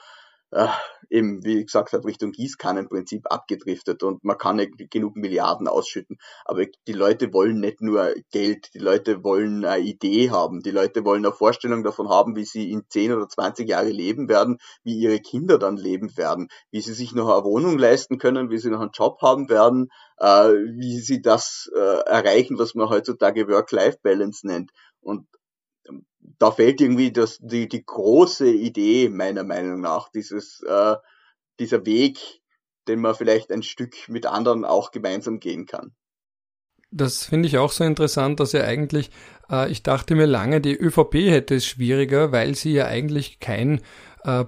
äh, eben, wie gesagt habe, Richtung Gießkannenprinzip abgedriftet und man kann nicht genug Milliarden ausschütten. Aber die Leute wollen nicht nur Geld, die Leute wollen eine Idee haben, die Leute wollen eine Vorstellung davon haben, wie sie in 10 oder 20 Jahre leben werden, wie ihre Kinder dann leben werden, wie sie sich noch eine Wohnung leisten können, wie sie noch einen Job haben werden, äh, wie sie das äh, erreichen, was man heutzutage Work-Life-Balance nennt. Und da fehlt irgendwie das, die, die große Idee meiner Meinung nach, dieses, äh, dieser Weg, den man vielleicht ein Stück mit anderen auch gemeinsam gehen kann. Das finde ich auch so interessant, dass ja eigentlich, äh, ich dachte mir lange, die ÖVP hätte es schwieriger, weil sie ja eigentlich kein äh,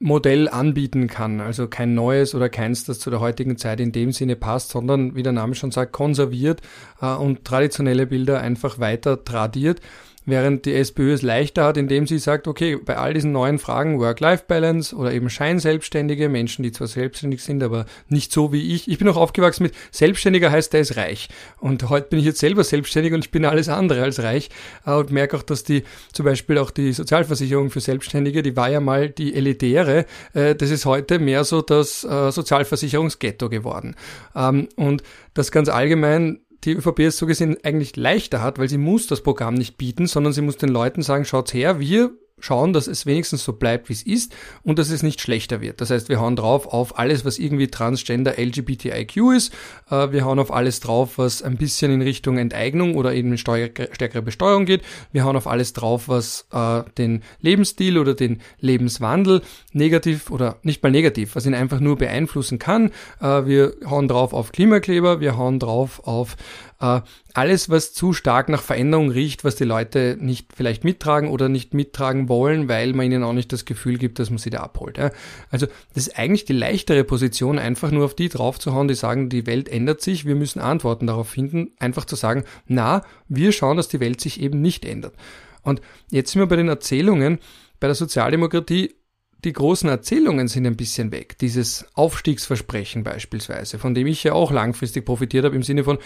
Modell anbieten kann, also kein neues oder keins, das zu der heutigen Zeit in dem Sinne passt, sondern, wie der Name schon sagt, konserviert äh, und traditionelle Bilder einfach weiter tradiert während die SPÖ es leichter hat, indem sie sagt, okay, bei all diesen neuen Fragen Work-Life-Balance oder eben Scheinselbstständige, Menschen, die zwar selbstständig sind, aber nicht so wie ich. Ich bin auch aufgewachsen mit Selbstständiger heißt, der ist reich. Und heute bin ich jetzt selber selbstständig und ich bin alles andere als reich äh, und merke auch, dass die zum Beispiel auch die Sozialversicherung für Selbstständige, die war ja mal die elitäre, äh, das ist heute mehr so das äh, Sozialversicherungsghetto geworden. Ähm, und das ganz allgemein die ÖVP es so gesehen eigentlich leichter hat, weil sie muss das Programm nicht bieten, sondern sie muss den Leuten sagen, schaut's her, wir schauen, dass es wenigstens so bleibt, wie es ist und dass es nicht schlechter wird. Das heißt, wir hauen drauf auf alles, was irgendwie Transgender LGBTIQ ist. Äh, wir hauen auf alles drauf, was ein bisschen in Richtung Enteignung oder eben stärkere Besteuerung geht. Wir hauen auf alles drauf, was äh, den Lebensstil oder den Lebenswandel negativ oder nicht mal negativ, was ihn einfach nur beeinflussen kann. Äh, wir hauen drauf auf Klimakleber, wir hauen drauf auf äh, alles, was zu stark nach Veränderung riecht, was die Leute nicht vielleicht mittragen oder nicht mittragen wollen, weil man ihnen auch nicht das Gefühl gibt, dass man sie da abholt. Ja. Also das ist eigentlich die leichtere Position, einfach nur auf die draufzuhauen, die sagen, die Welt ändert sich, wir müssen Antworten darauf finden, einfach zu sagen, na, wir schauen, dass die Welt sich eben nicht ändert. Und jetzt sind wir bei den Erzählungen. Bei der Sozialdemokratie die großen Erzählungen sind ein bisschen weg. Dieses Aufstiegsversprechen beispielsweise, von dem ich ja auch langfristig profitiert habe, im Sinne von,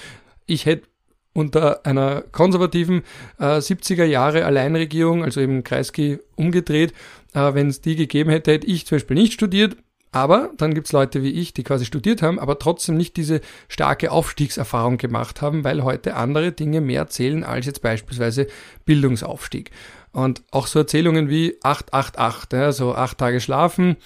ich hätte unter einer konservativen äh, 70er Jahre Alleinregierung, also eben Kreisky, umgedreht. Äh, Wenn es die gegeben hätte, hätte ich zum Beispiel nicht studiert. Aber dann gibt's Leute wie ich, die quasi studiert haben, aber trotzdem nicht diese starke Aufstiegserfahrung gemacht haben, weil heute andere Dinge mehr zählen als jetzt beispielsweise Bildungsaufstieg. Und auch so Erzählungen wie 888, ja, so acht Tage schlafen,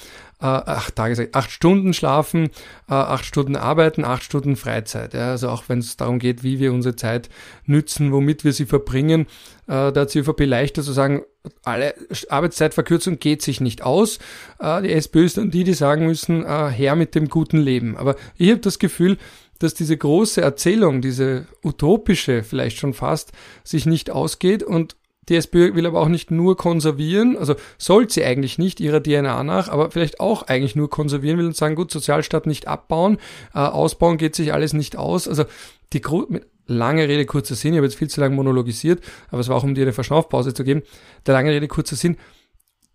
äh, acht Tage, acht Stunden schlafen, äh, acht Stunden arbeiten, acht Stunden Freizeit. Also auch wenn es darum geht, wie wir unsere Zeit nützen, womit wir sie verbringen, äh, da hat die ÖVP leichter zu sagen, alle Arbeitszeitverkürzung geht sich nicht aus. Äh, die SPÖ ist dann die, die sagen müssen, äh, her mit dem guten Leben. Aber ich habe das Gefühl, dass diese große Erzählung, diese utopische vielleicht schon fast, sich nicht ausgeht und die SPÖ will aber auch nicht nur konservieren, also soll sie eigentlich nicht ihrer DNA nach, aber vielleicht auch eigentlich nur konservieren will und sagen, gut, Sozialstaat nicht abbauen, äh, ausbauen geht sich alles nicht aus. Also die Gro mit lange Rede, kurzer Sinn, ich habe jetzt viel zu lange monologisiert, aber es war auch, um dir eine Verschnaufpause zu geben. Der lange Rede, kurzer Sinn,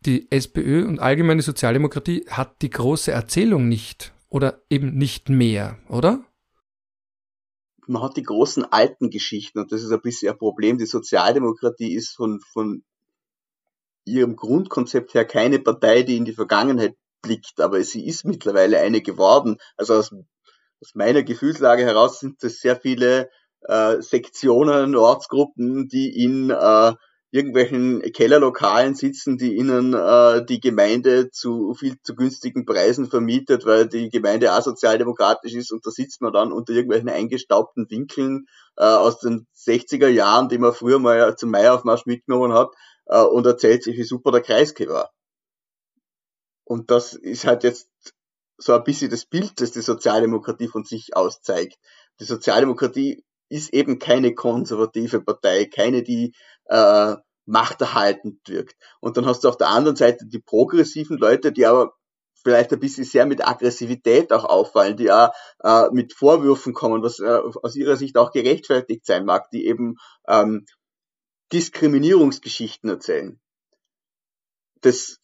die SPÖ und allgemeine Sozialdemokratie hat die große Erzählung nicht oder eben nicht mehr, oder? Man hat die großen alten Geschichten und das ist ein bisschen ein Problem. Die Sozialdemokratie ist von, von ihrem Grundkonzept her keine Partei, die in die Vergangenheit blickt, aber sie ist mittlerweile eine geworden. Also aus, aus meiner Gefühlslage heraus sind es sehr viele äh, Sektionen, Ortsgruppen, die in äh, irgendwelchen Kellerlokalen sitzen, die ihnen äh, die Gemeinde zu viel zu günstigen Preisen vermietet, weil die Gemeinde asozialdemokratisch ist und da sitzt man dann unter irgendwelchen eingestaubten Winkeln äh, aus den 60er Jahren, die man früher mal zum Maiaufmarsch mitgenommen hat äh, und erzählt sich, wie super der Kreisky war. Und das ist halt jetzt so ein bisschen das Bild, das die Sozialdemokratie von sich aus zeigt. Die Sozialdemokratie ist eben keine konservative Partei, keine, die äh, machterhaltend wirkt. Und dann hast du auf der anderen Seite die progressiven Leute, die aber vielleicht ein bisschen sehr mit Aggressivität auch auffallen, die auch äh, mit Vorwürfen kommen, was äh, aus ihrer Sicht auch gerechtfertigt sein mag, die eben ähm, Diskriminierungsgeschichten erzählen. Das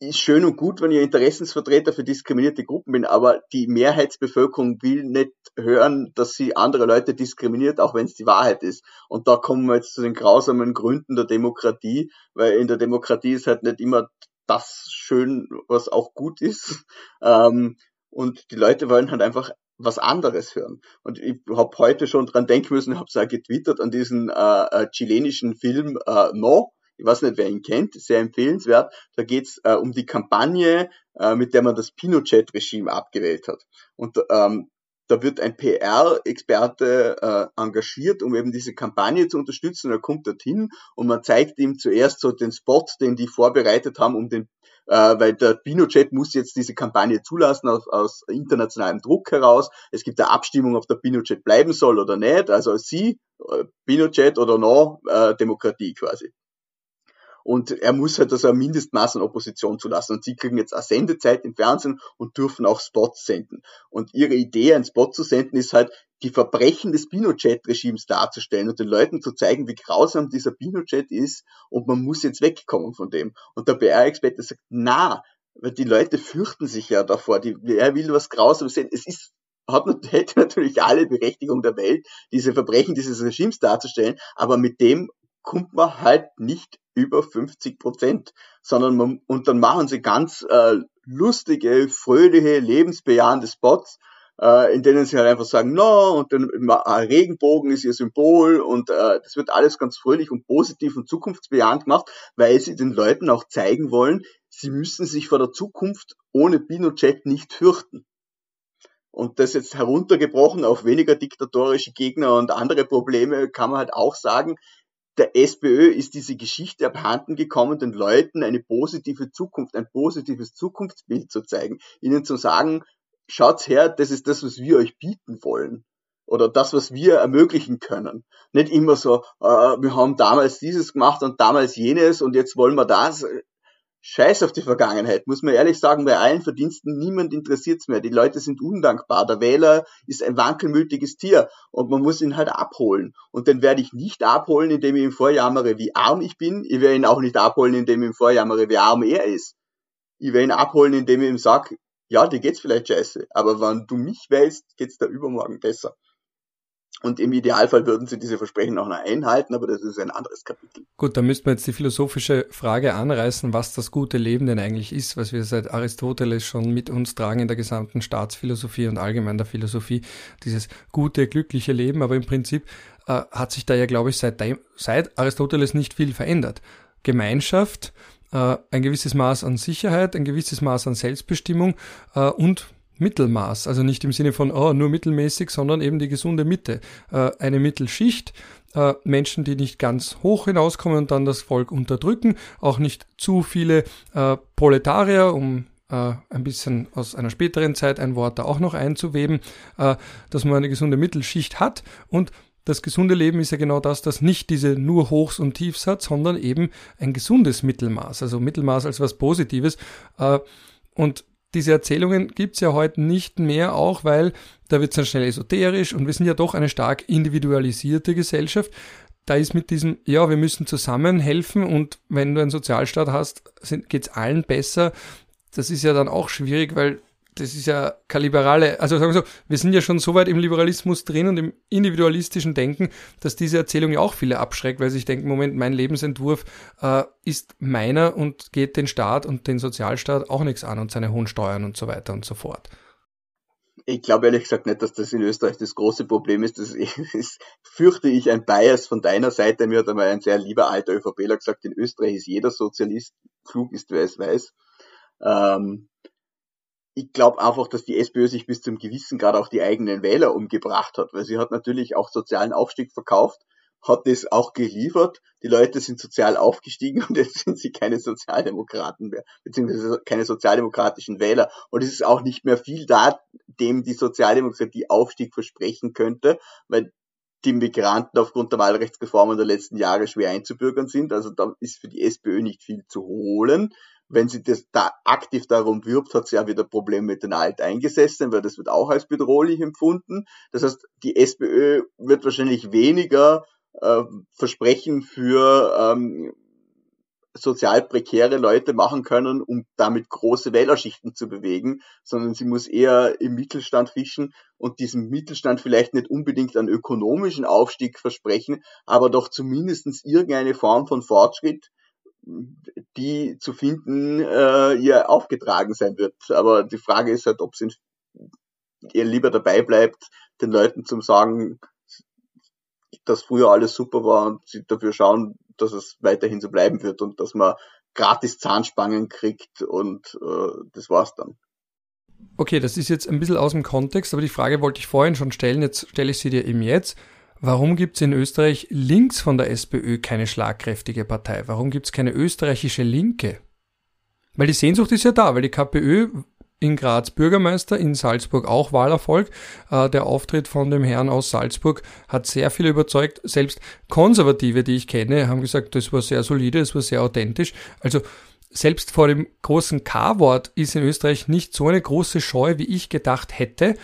ist schön und gut, wenn ich Interessensvertreter für diskriminierte Gruppen bin, aber die Mehrheitsbevölkerung will nicht hören, dass sie andere Leute diskriminiert, auch wenn es die Wahrheit ist. Und da kommen wir jetzt zu den grausamen Gründen der Demokratie, weil in der Demokratie ist halt nicht immer das schön, was auch gut ist. Ähm, und die Leute wollen halt einfach was anderes hören. Und ich habe heute schon dran denken müssen, ich habe es auch getwittert an diesen äh, äh, chilenischen Film äh, No, ich weiß nicht, wer ihn kennt, sehr empfehlenswert. Da geht's äh, um die Kampagne, äh, mit der man das Pinochet-Regime abgewählt hat. Und ähm, da wird ein PR-Experte äh, engagiert, um eben diese Kampagne zu unterstützen. Er kommt dorthin und man zeigt ihm zuerst so den Spot, den die vorbereitet haben, um den äh, weil der Pinochet muss jetzt diese Kampagne zulassen aus, aus internationalem Druck heraus. Es gibt eine Abstimmung, ob der Pinochet bleiben soll oder nicht. Also sie, äh, Pinochet oder no, äh, Demokratie quasi. Und er muss halt also ein Mindestmaß an Opposition zulassen. Und sie kriegen jetzt eine Sendezeit im Fernsehen und dürfen auch Spots senden. Und ihre Idee, einen Spot zu senden, ist halt, die Verbrechen des Pinochet-Regimes darzustellen und den Leuten zu zeigen, wie grausam dieser Pinochet ist und man muss jetzt wegkommen von dem. Und der PR-Experte sagt, na, weil die Leute fürchten sich ja davor, die, er will was Grausames sehen. Es ist hat, hätte natürlich alle Berechtigung der Welt, diese Verbrechen dieses Regimes darzustellen, aber mit dem kommt man halt nicht über 50 Prozent, sondern man, und dann machen sie ganz äh, lustige, fröhliche, lebensbejahende Spots, äh, in denen sie halt einfach sagen, no, und dann Regenbogen ist ihr Symbol und äh, das wird alles ganz fröhlich und positiv und zukunftsbejahend gemacht, weil sie den Leuten auch zeigen wollen, sie müssen sich vor der Zukunft ohne Pinochet nicht fürchten. Und das jetzt heruntergebrochen auf weniger diktatorische Gegner und andere Probleme kann man halt auch sagen, der SPÖ ist diese Geschichte abhanden gekommen, den Leuten eine positive Zukunft, ein positives Zukunftsbild zu zeigen, ihnen zu sagen, schaut's her, das ist das, was wir euch bieten wollen oder das, was wir ermöglichen können. Nicht immer so, äh, wir haben damals dieses gemacht und damals jenes und jetzt wollen wir das. Scheiß auf die Vergangenheit, muss man ehrlich sagen, bei allen Verdiensten, niemand interessiert's mehr. Die Leute sind undankbar. Der Wähler ist ein wankelmütiges Tier und man muss ihn halt abholen. Und den werde ich nicht abholen, indem ich ihm vorjammere, wie arm ich bin. Ich werde ihn auch nicht abholen, indem ich ihm vorjammere, wie arm er ist. Ich werde ihn abholen, indem ich ihm sage, ja, dir geht's vielleicht scheiße, aber wenn du mich wählst, geht's da übermorgen besser. Und im Idealfall würden sie diese Versprechen auch noch einhalten, aber das ist ein anderes Kapitel. Gut, da müssten wir jetzt die philosophische Frage anreißen, was das gute Leben denn eigentlich ist, was wir seit Aristoteles schon mit uns tragen in der gesamten Staatsphilosophie und allgemein der Philosophie, dieses gute, glückliche Leben. Aber im Prinzip äh, hat sich da ja, glaube ich, seit, seit Aristoteles nicht viel verändert. Gemeinschaft, äh, ein gewisses Maß an Sicherheit, ein gewisses Maß an Selbstbestimmung äh, und Mittelmaß, also nicht im Sinne von oh, nur mittelmäßig, sondern eben die gesunde Mitte. Äh, eine Mittelschicht, äh, Menschen, die nicht ganz hoch hinauskommen und dann das Volk unterdrücken, auch nicht zu viele äh, Proletarier, um äh, ein bisschen aus einer späteren Zeit ein Wort da auch noch einzuweben, äh, dass man eine gesunde Mittelschicht hat und das gesunde Leben ist ja genau das, das nicht diese nur Hochs und Tiefs hat, sondern eben ein gesundes Mittelmaß, also Mittelmaß als was Positives. Äh, und diese Erzählungen gibt's ja heute nicht mehr, auch weil da wird's dann schnell esoterisch und wir sind ja doch eine stark individualisierte Gesellschaft. Da ist mit diesem, ja, wir müssen zusammen helfen und wenn du einen Sozialstaat hast, geht's allen besser. Das ist ja dann auch schwierig, weil das ist ja keine liberale, also sagen wir so, wir sind ja schon so weit im Liberalismus drin und im individualistischen Denken, dass diese Erzählung ja auch viele abschreckt, weil sie sich denken, Moment, mein Lebensentwurf äh, ist meiner und geht den Staat und den Sozialstaat auch nichts an und seine hohen Steuern und so weiter und so fort. Ich glaube ehrlich gesagt nicht, dass das in Österreich das große Problem ist. Das ist, fürchte ich, ein Bias von deiner Seite. Mir hat einmal ein sehr lieber alter ÖVPler gesagt, in Österreich ist jeder Sozialist, klug ist, wer es weiß. Ähm, ich glaube einfach, dass die SPÖ sich bis zum gewissen Grad auch die eigenen Wähler umgebracht hat, weil sie hat natürlich auch sozialen Aufstieg verkauft, hat das auch geliefert. Die Leute sind sozial aufgestiegen und jetzt sind sie keine Sozialdemokraten mehr, beziehungsweise keine sozialdemokratischen Wähler. Und es ist auch nicht mehr viel da, dem die Sozialdemokratie Aufstieg versprechen könnte, weil die Migranten aufgrund der Wahlrechtsreformen der letzten Jahre schwer einzubürgern sind. Also da ist für die SPÖ nicht viel zu holen. Wenn sie das da aktiv darum wirbt, hat sie ja wieder Probleme mit den Alteingesessenen, weil das wird auch als bedrohlich empfunden. Das heißt, die SPÖ wird wahrscheinlich weniger äh, Versprechen für ähm, sozial prekäre Leute machen können, um damit große Wählerschichten zu bewegen, sondern sie muss eher im Mittelstand fischen und diesem Mittelstand vielleicht nicht unbedingt einen ökonomischen Aufstieg versprechen, aber doch zumindestens irgendeine Form von Fortschritt, die zu finden äh, ihr aufgetragen sein wird. Aber die Frage ist halt, ob sie ihr lieber dabei bleibt, den Leuten zum sagen, dass früher alles super war und sie dafür schauen, dass es weiterhin so bleiben wird und dass man gratis Zahnspangen kriegt und äh, das war's dann. Okay, das ist jetzt ein bisschen aus dem Kontext, aber die Frage wollte ich vorhin schon stellen, jetzt stelle ich sie dir eben jetzt. Warum gibt es in Österreich links von der SPÖ keine schlagkräftige Partei? Warum gibt es keine österreichische Linke? Weil die Sehnsucht ist ja da, weil die KPÖ in Graz Bürgermeister, in Salzburg auch Wahlerfolg. Äh, der Auftritt von dem Herrn aus Salzburg hat sehr viel überzeugt. Selbst Konservative, die ich kenne, haben gesagt, das war sehr solide, das war sehr authentisch. Also selbst vor dem großen K-Wort ist in Österreich nicht so eine große Scheu, wie ich gedacht hätte.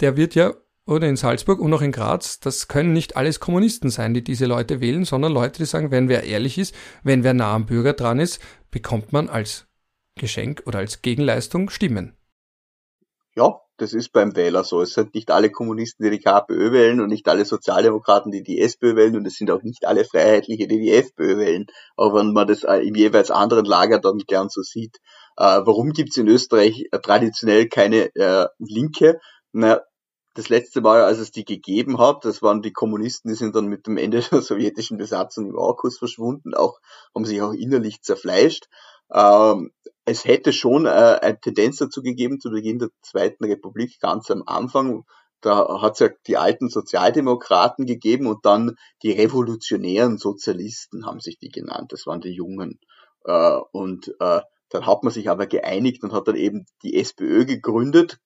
Der wird ja, oder in Salzburg und auch in Graz, das können nicht alles Kommunisten sein, die diese Leute wählen, sondern Leute, die sagen, wenn wer ehrlich ist, wenn wer nah am Bürger dran ist, bekommt man als Geschenk oder als Gegenleistung stimmen. Ja, das ist beim Wähler so. Es sind nicht alle Kommunisten, die die KPÖ wählen und nicht alle Sozialdemokraten, die die SPÖ wählen und es sind auch nicht alle Freiheitliche, die die FPÖ wählen. Auch wenn man das im jeweils anderen Lager dann gern so sieht. Äh, warum gibt es in Österreich äh, traditionell keine äh, Linke? Na, das letzte Mal, als es die gegeben hat, das waren die Kommunisten, die sind dann mit dem Ende der sowjetischen Besatzung im Orkus verschwunden, auch, haben sich auch innerlich zerfleischt. Ähm, es hätte schon äh, eine Tendenz dazu gegeben, zu Beginn der Zweiten Republik, ganz am Anfang, da hat es ja die alten Sozialdemokraten gegeben und dann die revolutionären Sozialisten haben sich die genannt, das waren die Jungen. Äh, und äh, dann hat man sich aber geeinigt und hat dann eben die SPÖ gegründet,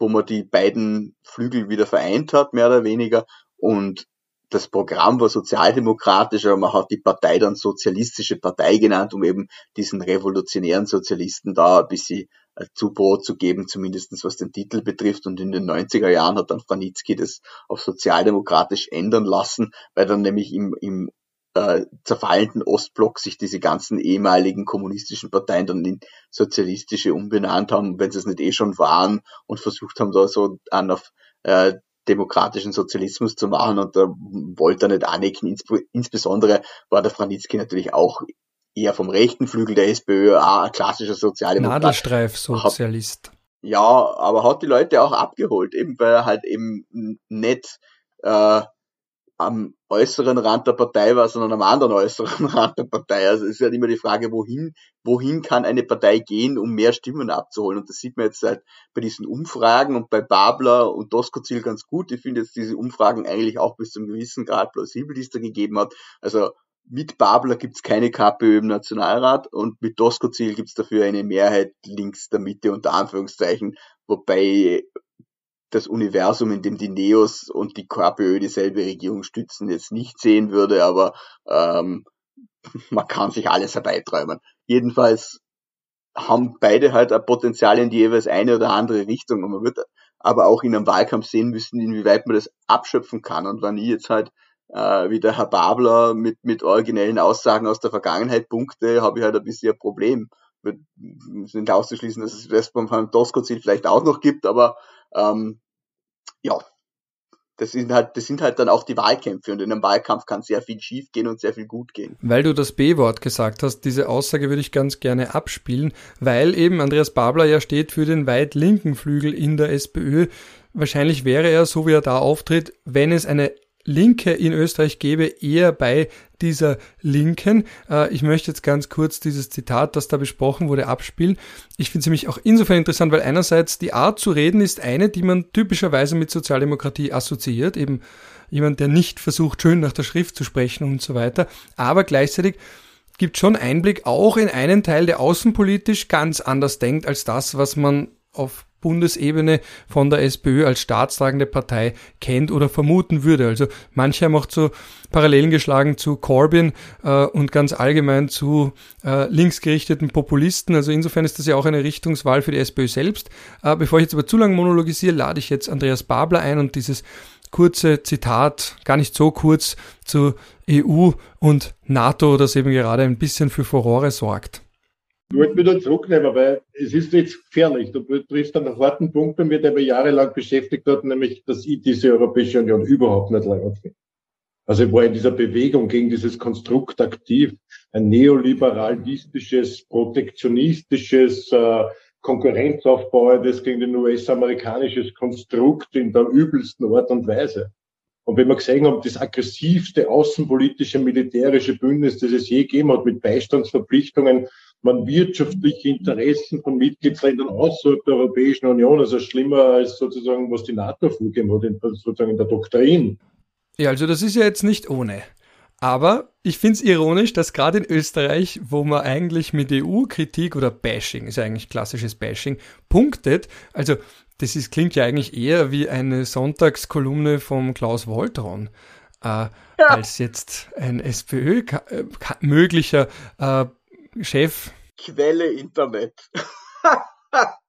wo man die beiden Flügel wieder vereint hat, mehr oder weniger. Und das Programm war sozialdemokratisch, aber man hat die Partei dann sozialistische Partei genannt, um eben diesen revolutionären Sozialisten da ein bisschen äh, Zubrot zu geben, zumindestens was den Titel betrifft. Und in den 90er Jahren hat dann Franitzky das auf sozialdemokratisch ändern lassen, weil dann nämlich im, im äh, zerfallenden Ostblock sich diese ganzen ehemaligen kommunistischen Parteien dann in sozialistische umbenannt haben, wenn sie es nicht eh schon waren und versucht haben, da so an auf äh, demokratischen Sozialismus zu machen und da wollte er nicht anecken. Insbesondere war der Franitzky natürlich auch eher vom rechten Flügel der SPÖ, auch ein klassischer Sozialdemokrat. Nadelstreif-Sozialist. Ja, aber hat die Leute auch abgeholt, eben weil er halt eben nicht äh, am äußeren Rand der Partei war, sondern am anderen äußeren Rand der Partei. Also es ist halt immer die Frage, wohin, wohin kann eine Partei gehen, um mehr Stimmen abzuholen. Und das sieht man jetzt halt bei diesen Umfragen und bei Babler und Doskozil ganz gut. Ich finde jetzt diese Umfragen eigentlich auch bis zum gewissen Grad plausibel, die es da gegeben hat. Also mit Babler gibt's keine KPÖ im Nationalrat und mit Doskozil gibt's dafür eine Mehrheit links der Mitte unter Anführungszeichen, wobei das Universum, in dem die Neos und die KPÖ dieselbe Regierung stützen, jetzt nicht sehen würde, aber ähm, man kann sich alles herbeiträumen. Jedenfalls haben beide halt ein Potenzial in die jeweils eine oder andere Richtung und man wird aber auch in einem Wahlkampf sehen müssen, inwieweit man das abschöpfen kann. Und wenn ich jetzt halt äh, wie der Herr Babler mit, mit originellen Aussagen aus der Vergangenheit punkte, habe ich halt ein bisschen ein Problem. Mit, sind auszuschließen, dass es das beim Doskozil vielleicht auch noch gibt, aber ähm, ja, das sind halt, das sind halt dann auch die Wahlkämpfe und in einem Wahlkampf kann sehr viel schief gehen und sehr viel gut gehen. Weil du das B-Wort gesagt hast, diese Aussage würde ich ganz gerne abspielen, weil eben Andreas Babler ja steht für den weit linken Flügel in der SPÖ. Wahrscheinlich wäre er, so wie er da auftritt, wenn es eine Linke in Österreich gäbe, eher bei dieser Linken. Äh, ich möchte jetzt ganz kurz dieses Zitat, das da besprochen wurde, abspielen. Ich finde es nämlich auch insofern interessant, weil einerseits die Art zu reden ist eine, die man typischerweise mit Sozialdemokratie assoziiert, eben jemand, der nicht versucht, schön nach der Schrift zu sprechen und so weiter, aber gleichzeitig gibt schon Einblick auch in einen Teil, der außenpolitisch ganz anders denkt als das, was man auf Bundesebene von der SPÖ als staatstragende Partei kennt oder vermuten würde. Also manche haben auch so Parallelen geschlagen zu Corbyn äh, und ganz allgemein zu äh, linksgerichteten Populisten. Also insofern ist das ja auch eine Richtungswahl für die SPÖ selbst. Äh, bevor ich jetzt aber zu lange monologisiere, lade ich jetzt Andreas Babler ein und dieses kurze Zitat, gar nicht so kurz, zu EU und NATO, das eben gerade ein bisschen für Furore sorgt. Ich wollte wieder zurücknehmen, weil es ist jetzt gefährlich. Du triffst einen harten Punkt bei mir, der mich jahrelang beschäftigt hat, nämlich, dass ich diese Europäische Union überhaupt nicht leid finde. Also ich war in dieser Bewegung gegen dieses Konstrukt aktiv, ein neoliberalistisches, protektionistisches äh, Konkurrenzaufbau, das gegen ein US-amerikanisches Konstrukt in der übelsten Art und Weise. Und wenn wir gesehen haben, das aggressivste außenpolitische militärische Bündnis, das es je gegeben hat, mit Beistandsverpflichtungen man wirtschaftliche Interessen von Mitgliedsländern außerhalb der Europäischen Union, also schlimmer als sozusagen, was die NATO vorgegeben hat, in, sozusagen in der Doktrin. Ja, also das ist ja jetzt nicht ohne. Aber ich finde es ironisch, dass gerade in Österreich, wo man eigentlich mit EU-Kritik oder Bashing, ist ja eigentlich klassisches Bashing, punktet, also das ist, klingt ja eigentlich eher wie eine Sonntagskolumne vom Klaus Woltron, äh, ja. als jetzt ein SPÖ äh, möglicher äh, Chef. Quelle Internet.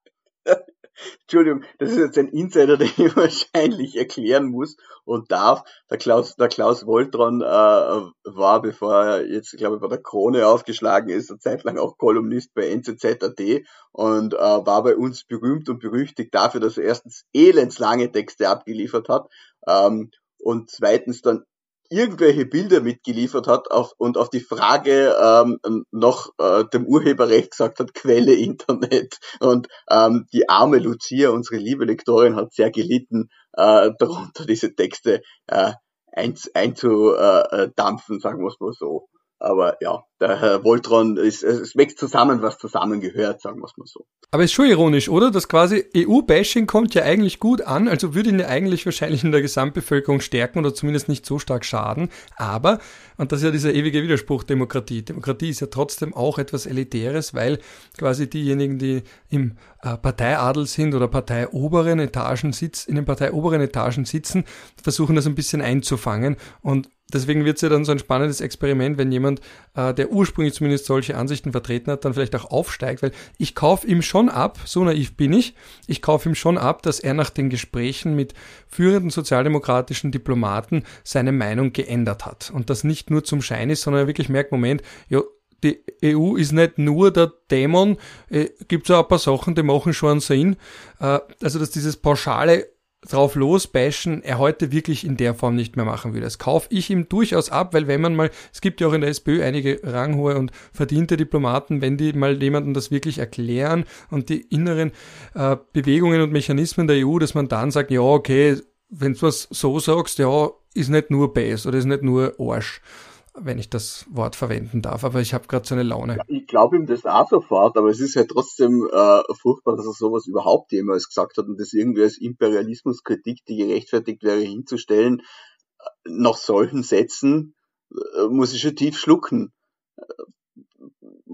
Entschuldigung, das ist jetzt ein Insider, den ich wahrscheinlich erklären muss und darf. Der Klaus, der Klaus Woltron äh, war, bevor er jetzt, glaube ich, bei der Krone aufgeschlagen ist, eine Zeit lang auch Kolumnist bei NZZ.at und äh, war bei uns berühmt und berüchtigt dafür, dass er erstens elendslange Texte abgeliefert hat ähm, und zweitens dann irgendwelche Bilder mitgeliefert hat auf, und auf die Frage ähm, noch äh, dem Urheberrecht gesagt hat, Quelle Internet. Und ähm, die arme Lucia, unsere liebe Lektorin, hat sehr gelitten, äh, darunter diese Texte äh, einzudampfen, sagen wir es mal so. Aber ja, der Herr Voltron, ist, es wächst zusammen, was zusammengehört, sagen wir es mal so. Aber ist schon ironisch, oder? Das quasi EU-Bashing kommt ja eigentlich gut an, also würde ihn ja eigentlich wahrscheinlich in der Gesamtbevölkerung stärken oder zumindest nicht so stark schaden. Aber, und das ist ja dieser ewige Widerspruch Demokratie. Demokratie ist ja trotzdem auch etwas Elitäres, weil quasi diejenigen, die im äh, Parteiadel sind oder parteioberen Etagen sitzen, in den parteioberen Etagen sitzen, versuchen das ein bisschen einzufangen und Deswegen wird es ja dann so ein spannendes Experiment, wenn jemand, äh, der ursprünglich zumindest solche Ansichten vertreten hat, dann vielleicht auch aufsteigt, weil ich kaufe ihm schon ab, so naiv bin ich, ich kaufe ihm schon ab, dass er nach den Gesprächen mit führenden sozialdemokratischen Diplomaten seine Meinung geändert hat. Und das nicht nur zum Schein ist, sondern er wirklich merkt, Moment, ja, die EU ist nicht nur der Dämon, äh, gibt es auch ein paar Sachen, die machen schon Sinn. Äh, also, dass dieses pauschale drauf losbashen er heute wirklich in der Form nicht mehr machen würde. Das kaufe ich ihm durchaus ab, weil wenn man mal, es gibt ja auch in der SPÖ einige ranghohe und verdiente Diplomaten, wenn die mal jemandem das wirklich erklären und die inneren äh, Bewegungen und Mechanismen der EU, dass man dann sagt, ja, okay, wenn du was so sagst, ja, ist nicht nur Bass oder ist nicht nur Arsch wenn ich das Wort verwenden darf. Aber ich habe gerade so eine Laune. Ich glaube ihm das auch sofort, aber es ist halt trotzdem äh, furchtbar, dass er sowas überhaupt jemals gesagt hat und das irgendwie als Imperialismuskritik, die gerechtfertigt wäre, hinzustellen. Nach solchen Sätzen äh, muss ich schon tief schlucken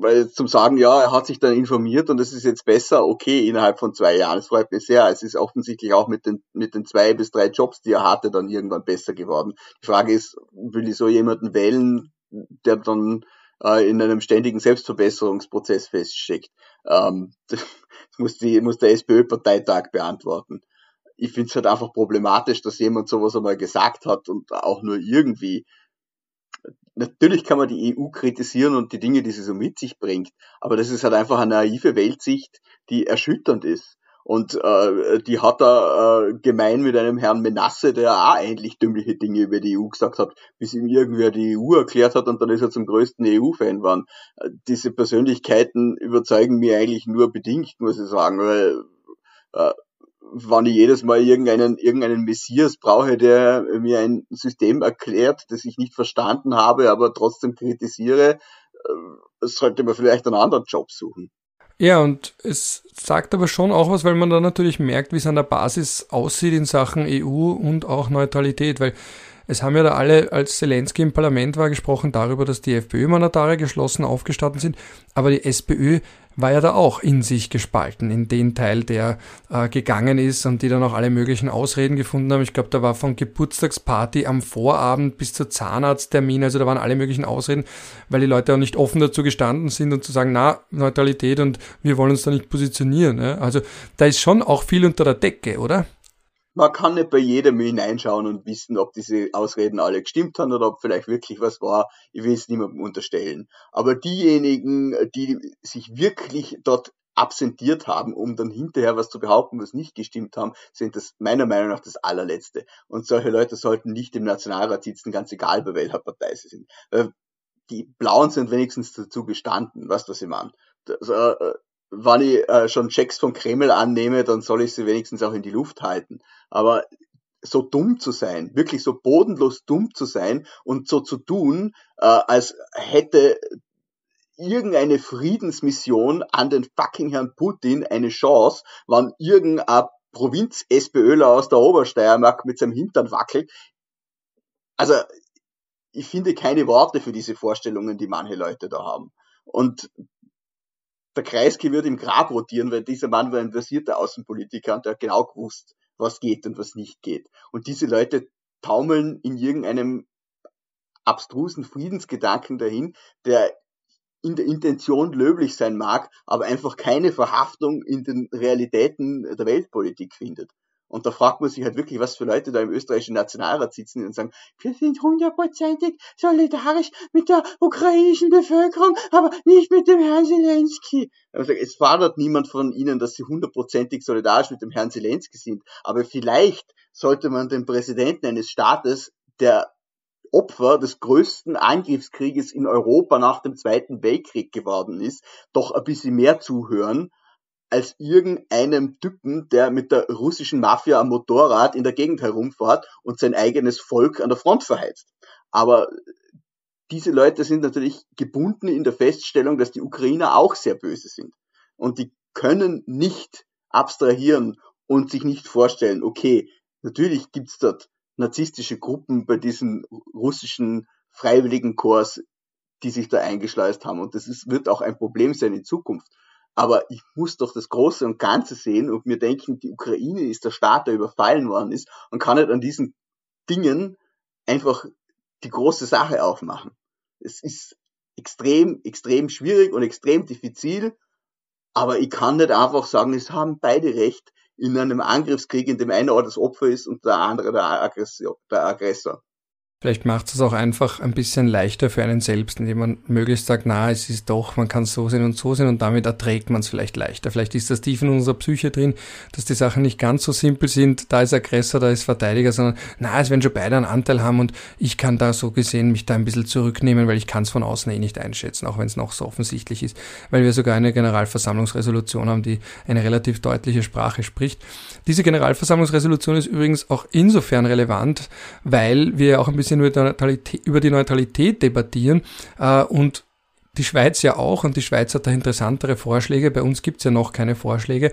weil zum Sagen, ja, er hat sich dann informiert und es ist jetzt besser, okay, innerhalb von zwei Jahren. Es freut mich sehr. Es ist offensichtlich auch mit den, mit den zwei bis drei Jobs, die er hatte, dann irgendwann besser geworden. Die Frage ist, will ich so jemanden wählen, der dann äh, in einem ständigen Selbstverbesserungsprozess feststeckt? Ähm, das muss, die, muss der SPÖ-Parteitag beantworten. Ich finde es halt einfach problematisch, dass jemand sowas einmal gesagt hat und auch nur irgendwie natürlich kann man die EU kritisieren und die Dinge, die sie so mit sich bringt, aber das ist halt einfach eine naive Weltsicht, die erschütternd ist. Und äh, die hat er äh, gemein mit einem Herrn Menasse, der auch eigentlich dümmliche Dinge über die EU gesagt hat, bis ihm irgendwer die EU erklärt hat und dann ist er zum größten EU-Fan geworden. Äh, diese Persönlichkeiten überzeugen mir eigentlich nur bedingt, muss ich sagen, weil äh, wann ich jedes Mal irgendeinen, irgendeinen Messias brauche, der mir ein System erklärt, das ich nicht verstanden habe, aber trotzdem kritisiere, äh, sollte man vielleicht einen anderen Job suchen. Ja, und es sagt aber schon auch was, weil man dann natürlich merkt, wie es an der Basis aussieht in Sachen EU und auch Neutralität, weil Es haben ja da alle, als Zelensky im Parlament war, gesprochen darüber, dass die FPÖ-Mandatare geschlossen aufgestanden sind, aber die SPÖ war ja da auch in sich gespalten, in den Teil, der äh, gegangen ist und die dann auch alle möglichen Ausreden gefunden haben. Ich glaube, da war von Geburtstagsparty am Vorabend bis zur Zahnarzttermin, also da waren alle möglichen Ausreden, weil die Leute auch nicht offen dazu gestanden sind und zu sagen, na, Neutralität und wir wollen uns da nicht positionieren. Ja? Also da ist schon auch viel unter der Decke, oder? Man kann nicht bei jedem hineinschauen und wissen, ob diese Ausreden alle gestimmt haben oder ob vielleicht wirklich was war. Ich will es niemandem unterstellen. Aber diejenigen, die sich wirklich dort absentiert haben, um dann hinterher was zu behaupten, was nicht gestimmt haben, sind das meiner Meinung nach das allerletzte. Und solche Leute sollten nicht im Nationalrat sitzen, ganz egal bei welcher Partei sie sind. Die Blauen sind wenigstens dazu gestanden, weißt du, was ich meine? Das, äh, wenn ich äh, schon Checks vom Kreml annehme, dann soll ich sie wenigstens auch in die Luft halten. Aber so dumm zu sein, wirklich so bodenlos dumm zu sein und so zu tun, äh, als hätte irgendeine Friedensmission an den fucking Herrn Putin eine Chance, wann irgendein Provinz-SPÖler aus der Obersteiermark mit seinem Hintern wackelt. Also, ich finde keine Worte für diese Vorstellungen, die manche Leute da haben. Und der Kreisky wird im Grab rotieren, weil dieser Mann war ein versierter Außenpolitiker und der hat genau gewusst, was geht und was nicht geht. Und diese Leute taumeln in irgendeinem abstrusen Friedensgedanken dahin, der in der Intention löblich sein mag, aber einfach keine Verhaftung in den Realitäten der Weltpolitik findet. Und da fragt man sich halt wirklich, was für Leute da im österreichischen Nationalrat sitzen und sagen, wir sind hundertprozentig solidarisch mit der ukrainischen Bevölkerung, aber nicht mit dem Herrn Zelensky. Also es fordert niemand von ihnen, dass sie hundertprozentig solidarisch mit dem Herrn Zelensky sind. Aber vielleicht sollte man den Präsidenten eines Staates, der Opfer des größten Angriffskrieges in Europa nach dem Zweiten Weltkrieg geworden ist, doch ein bisschen mehr zuhören als irgendeinem Typen, der mit der russischen Mafia am Motorrad in der Gegend herumfährt und sein eigenes Volk an der Front verheizt. Aber diese Leute sind natürlich gebunden in der Feststellung, dass die Ukrainer auch sehr böse sind. Und die können nicht abstrahieren und sich nicht vorstellen, okay, natürlich gibt's dort narzisstische Gruppen bei diesen russischen freiwilligen Korps, die sich da eingeschleust haben. Und das ist, wird auch ein Problem sein in Zukunft. Aber ich muss doch das Große und Ganze sehen und mir denken, die Ukraine ist der Staat, der überfallen worden ist und kann nicht an diesen Dingen einfach die große Sache aufmachen. Es ist extrem, extrem schwierig und extrem diffizil, aber ich kann nicht einfach sagen, es haben beide recht in einem Angriffskrieg, in dem einer das Opfer ist und der andere der Aggressor. Vielleicht macht es auch einfach ein bisschen leichter für einen selbst, indem man möglichst sagt, na, es ist doch, man kann so sehen und so sehen und damit erträgt man es vielleicht leichter. Vielleicht ist das tief in unserer Psyche drin, dass die Sachen nicht ganz so simpel sind, da ist Aggressor, da ist Verteidiger, sondern na, es werden schon beide einen Anteil haben und ich kann da so gesehen mich da ein bisschen zurücknehmen, weil ich kann es von außen eh nicht einschätzen, auch wenn es noch so offensichtlich ist, weil wir sogar eine Generalversammlungsresolution haben, die eine relativ deutliche Sprache spricht. Diese Generalversammlungsresolution ist übrigens auch insofern relevant, weil wir auch ein bisschen bisschen über die Neutralität, über die Neutralität debattieren äh, und die Schweiz ja auch und die Schweiz hat da interessantere Vorschläge. Bei uns gibt es ja noch keine Vorschläge.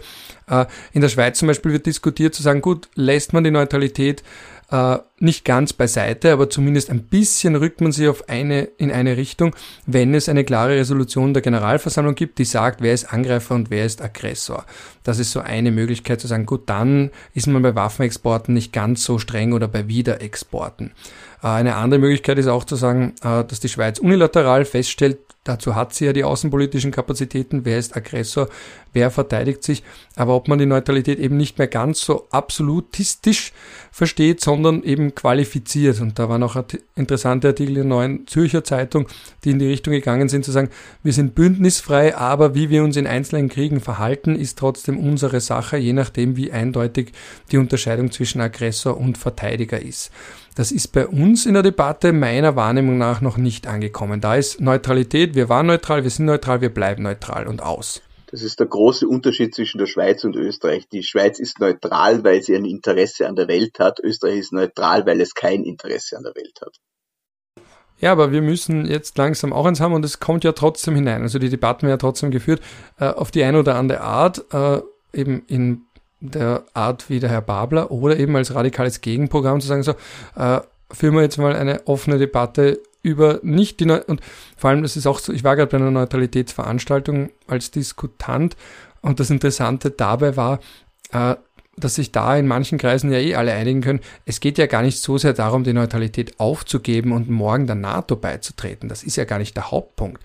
Äh, in der Schweiz zum Beispiel wird diskutiert zu sagen, gut, lässt man die Neutralität äh, nicht ganz beiseite, aber zumindest ein bisschen rückt man sie auf eine, in eine Richtung, wenn es eine klare Resolution der Generalversammlung gibt, die sagt, wer ist Angreifer und wer ist Aggressor. Das ist so eine Möglichkeit zu sagen, gut, dann ist man bei Waffenexporten nicht ganz so streng oder bei Wiederexporten. Äh, eine andere Möglichkeit ist auch zu sagen, äh, dass die Schweiz unilateral feststellt, Dazu hat sie ja die außenpolitischen Kapazitäten. Wer ist Aggressor? Wer verteidigt sich? Aber ob man die Neutralität eben nicht mehr ganz so absolutistisch versteht, sondern eben qualifiziert. Und da waren auch interessante Artikel in der neuen Zürcher Zeitung, die in die Richtung gegangen sind, zu sagen, wir sind bündnisfrei, aber wie wir uns in einzelnen Kriegen verhalten, ist trotzdem unsere Sache, je nachdem, wie eindeutig die Unterscheidung zwischen Aggressor und Verteidiger ist. Das ist bei uns in der Debatte meiner Wahrnehmung nach noch nicht angekommen. Da ist Neutralität, wir waren neutral, wir sind neutral, wir bleiben neutral und aus. Das ist der große Unterschied zwischen der Schweiz und Österreich. Die Schweiz ist neutral, weil sie ein Interesse an der Welt hat. Österreich ist neutral, weil es kein Interesse an der Welt hat. Ja, aber wir müssen jetzt langsam auch eins haben und es kommt ja trotzdem hinein. Also die Debatten werden ja trotzdem geführt äh, auf die eine oder andere Art, äh, eben in der Art wie der Herr Babler oder eben als radikales Gegenprogramm zu sagen, so, äh, führen wir jetzt mal eine offene Debatte über nicht die, Neu und vor allem, das ist auch so, ich war gerade bei einer Neutralitätsveranstaltung als Diskutant und das Interessante dabei war, äh, dass sich da in manchen Kreisen ja eh alle einigen können. Es geht ja gar nicht so sehr darum, die Neutralität aufzugeben und morgen der NATO beizutreten. Das ist ja gar nicht der Hauptpunkt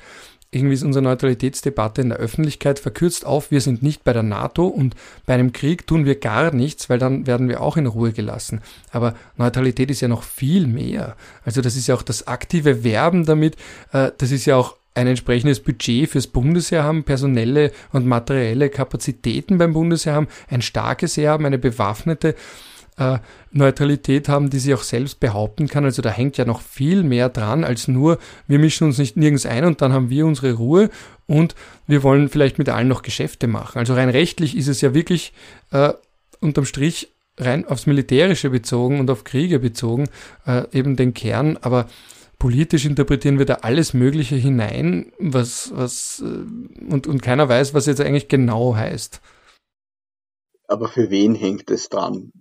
irgendwie ist unsere Neutralitätsdebatte in der Öffentlichkeit verkürzt auf, wir sind nicht bei der NATO und bei einem Krieg tun wir gar nichts, weil dann werden wir auch in Ruhe gelassen. Aber Neutralität ist ja noch viel mehr. Also das ist ja auch das aktive Werben damit, äh, das ist ja auch ein entsprechendes Budget fürs Bundesheer haben, personelle und materielle Kapazitäten beim Bundesheer haben, ein starkes Heer haben, eine bewaffnete äh, Neutralität haben, die sie auch selbst behaupten kann. Also da hängt ja noch viel mehr dran als nur, wir mischen uns nicht nirgends ein und dann haben wir unsere Ruhe und wir wollen vielleicht mit allen noch Geschäfte machen. Also rein rechtlich ist es ja wirklich äh, unterm Strich rein aufs Militärische bezogen und auf Kriege bezogen, äh, eben den Kern, aber politisch interpretieren wir da alles Mögliche hinein, was, was, äh, und, und keiner weiß, was jetzt eigentlich genau heißt. Aber für wen hängt es dran?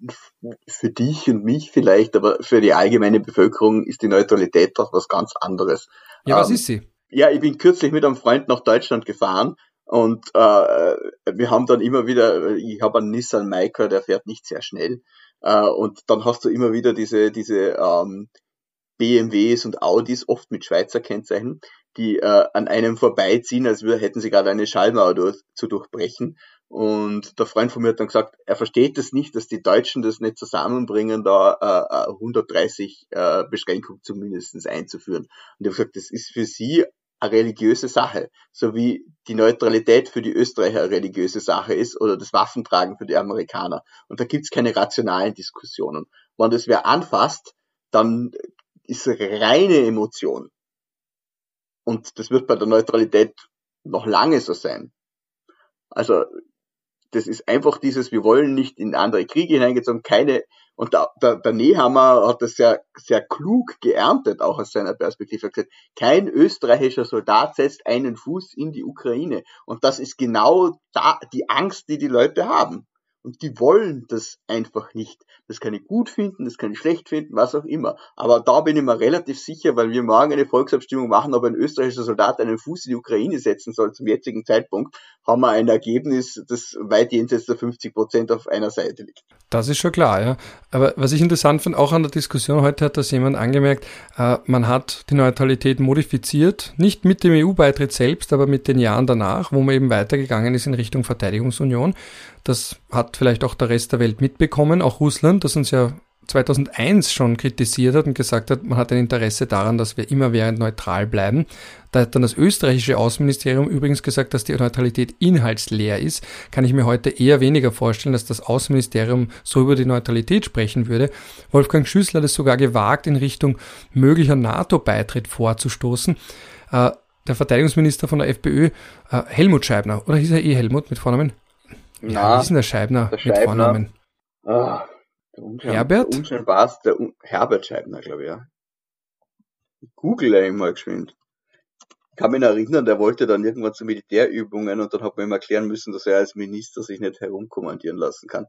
Für dich und mich vielleicht, aber für die allgemeine Bevölkerung ist die Neutralität doch was ganz anderes. Ja, was ähm, ist sie? Ja, ich bin kürzlich mit einem Freund nach Deutschland gefahren und äh, wir haben dann immer wieder, ich habe einen Nissan Micro, der fährt nicht sehr schnell. Äh, und dann hast du immer wieder diese, diese ähm, BMWs und Audis, oft mit Schweizer Kennzeichen, die äh, an einem vorbeiziehen, als hätten sie gerade eine Schallmauer durch, zu durchbrechen. Und der Freund von mir hat dann gesagt, er versteht das nicht, dass die Deutschen das nicht zusammenbringen, da äh, 130 äh, Beschränkung zumindest einzuführen. Und er hat gesagt, das ist für sie eine religiöse Sache, so wie die Neutralität für die Österreicher eine religiöse Sache ist oder das Waffentragen für die Amerikaner. Und da gibt's keine rationalen Diskussionen. Wenn das wer anfasst, dann ist reine Emotion. Und das wird bei der Neutralität noch lange so sein. Also das ist einfach dieses, wir wollen nicht in andere Kriege hineingezogen, keine, und der, der, der Nehammer hat das sehr, sehr klug geerntet, auch aus seiner Perspektive, er gesagt, kein österreichischer Soldat setzt einen Fuß in die Ukraine. Und das ist genau da, die Angst, die die Leute haben. Und die wollen das einfach nicht. Das kann ich gut finden, das kann ich schlecht finden, was auch immer. Aber da bin ich mir relativ sicher, weil wir morgen eine Volksabstimmung machen, ob ein österreichischer Soldat einen Fuß in die Ukraine setzen soll zum jetzigen Zeitpunkt, haben wir ein Ergebnis, das weit jenseits der 50 Prozent auf einer Seite liegt. Das ist schon klar, ja. Aber was ich interessant finde, auch an der Diskussion heute hat das jemand angemerkt, äh, man hat die Neutralität modifiziert, nicht mit dem EU-Beitritt selbst, aber mit den Jahren danach, wo man eben weitergegangen ist in Richtung Verteidigungsunion. Das hat vielleicht auch der Rest der Welt mitbekommen, auch Russland, das uns ja 2001 schon kritisiert hat und gesagt hat, man hat ein Interesse daran, dass wir immerwährend neutral bleiben. Da hat dann das österreichische Außenministerium übrigens gesagt, dass die Neutralität inhaltsleer ist. Kann ich mir heute eher weniger vorstellen, dass das Außenministerium so über die Neutralität sprechen würde. Wolfgang Schüssler hat es sogar gewagt, in Richtung möglicher NATO-Beitritt vorzustoßen. Äh, der Verteidigungsminister von der FPÖ, äh, Helmut Scheibner, oder hieß er eh Helmut mit Vornamen? Na, ja, wie ist denn der Scheibner, der Scheibner mit Vornamen? Ah, der Unschein, Herbert? Der Unschein war's, der Un Herbert Scheibner, glaube ich, ja. Google er mal geschwind. Ich kann mich erinnern, der wollte dann irgendwann zu Militärübungen und dann hat man ihm erklären müssen, dass er als Minister sich nicht herumkommandieren lassen kann.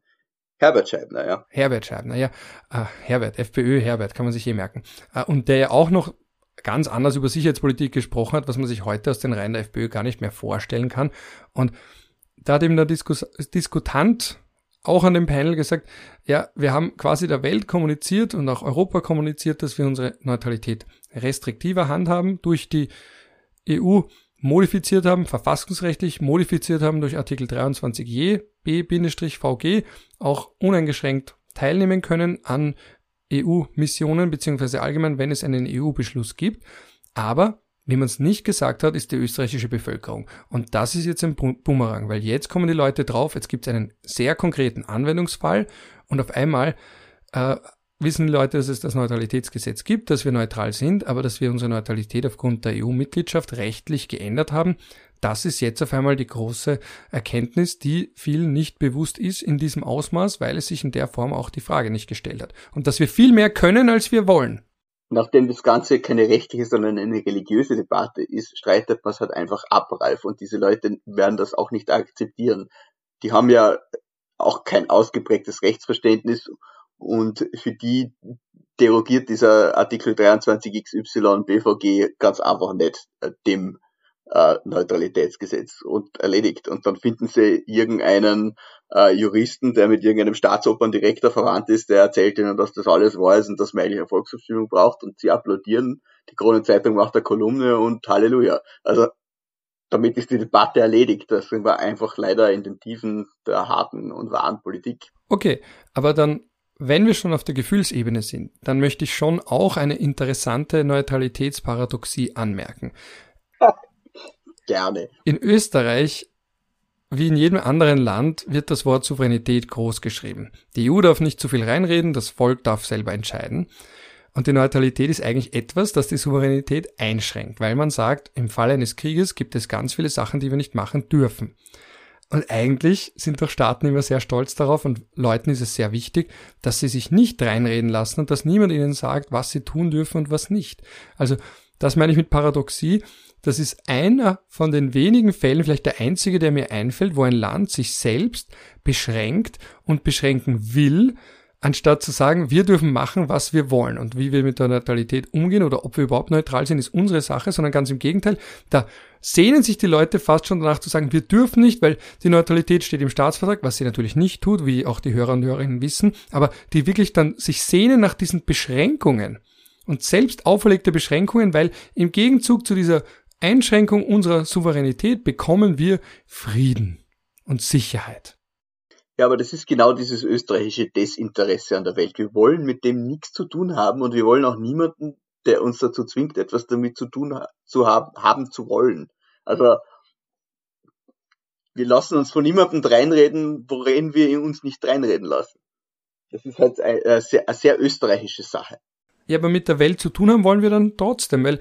Herbert Scheibner, ja. Herbert Scheibner, ja. Uh, Herbert, FPÖ Herbert, kann man sich eh merken. Uh, und der ja auch noch ganz anders über Sicherheitspolitik gesprochen hat, was man sich heute aus den Reihen der FPÖ gar nicht mehr vorstellen kann. Und da hat eben der Diskus Diskutant auch an dem Panel gesagt, ja, wir haben quasi der Welt kommuniziert und auch Europa kommuniziert, dass wir unsere Neutralität restriktiver handhaben, durch die EU modifiziert haben, verfassungsrechtlich modifiziert haben durch Artikel 23je b-vg, auch uneingeschränkt teilnehmen können an EU-Missionen, beziehungsweise allgemein, wenn es einen EU-Beschluss gibt. Aber wie man es nicht gesagt hat, ist die österreichische Bevölkerung. Und das ist jetzt ein Bumerang, weil jetzt kommen die Leute drauf, jetzt gibt es einen sehr konkreten Anwendungsfall und auf einmal äh, wissen die Leute, dass es das Neutralitätsgesetz gibt, dass wir neutral sind, aber dass wir unsere Neutralität aufgrund der EU-Mitgliedschaft rechtlich geändert haben. Das ist jetzt auf einmal die große Erkenntnis, die vielen nicht bewusst ist in diesem Ausmaß, weil es sich in der Form auch die Frage nicht gestellt hat. Und dass wir viel mehr können, als wir wollen nachdem das Ganze keine rechtliche, sondern eine religiöse Debatte ist, streitet man es halt einfach ab, Ralf. Und diese Leute werden das auch nicht akzeptieren. Die haben ja auch kein ausgeprägtes Rechtsverständnis und für die derogiert dieser Artikel 23 XY BVG ganz einfach nicht äh, dem äh, Neutralitätsgesetz und erledigt. Und dann finden sie irgendeinen äh, Juristen, der mit irgendeinem Staatsoperndirektor verwandt ist, der erzählt ihnen, dass das alles wahr ist und dass man eigentlich eine Volksabstimmung braucht und sie applaudieren. Die Kronenzeitung macht eine Kolumne und Halleluja. Also damit ist die Debatte erledigt. Da sind wir einfach leider in den Tiefen der harten und wahren Politik. Okay, aber dann, wenn wir schon auf der Gefühlsebene sind, dann möchte ich schon auch eine interessante Neutralitätsparadoxie anmerken. Gerne. In Österreich wie in jedem anderen Land wird das Wort Souveränität groß geschrieben. Die EU darf nicht zu viel reinreden, das Volk darf selber entscheiden. Und die Neutralität ist eigentlich etwas, das die Souveränität einschränkt, weil man sagt, im Falle eines Krieges gibt es ganz viele Sachen, die wir nicht machen dürfen. Und eigentlich sind doch Staaten immer sehr stolz darauf und Leuten ist es sehr wichtig, dass sie sich nicht reinreden lassen und dass niemand ihnen sagt, was sie tun dürfen und was nicht. Also das meine ich mit Paradoxie. Das ist einer von den wenigen Fällen, vielleicht der einzige, der mir einfällt, wo ein Land sich selbst beschränkt und beschränken will, anstatt zu sagen, wir dürfen machen, was wir wollen. Und wie wir mit der Neutralität umgehen oder ob wir überhaupt neutral sind, ist unsere Sache, sondern ganz im Gegenteil, da sehnen sich die Leute fast schon danach zu sagen, wir dürfen nicht, weil die Neutralität steht im Staatsvertrag, was sie natürlich nicht tut, wie auch die Hörer und Hörerinnen wissen, aber die wirklich dann sich sehnen nach diesen Beschränkungen und selbst auferlegte Beschränkungen, weil im Gegenzug zu dieser Einschränkung unserer Souveränität bekommen wir Frieden und Sicherheit. Ja, aber das ist genau dieses österreichische Desinteresse an der Welt. Wir wollen mit dem nichts zu tun haben und wir wollen auch niemanden, der uns dazu zwingt, etwas damit zu tun zu haben, haben zu wollen. Also wir lassen uns von niemandem reinreden, worin wir uns nicht reinreden lassen. Das ist halt eine sehr, eine sehr österreichische Sache. Ja, aber mit der Welt zu tun haben wollen wir dann trotzdem, weil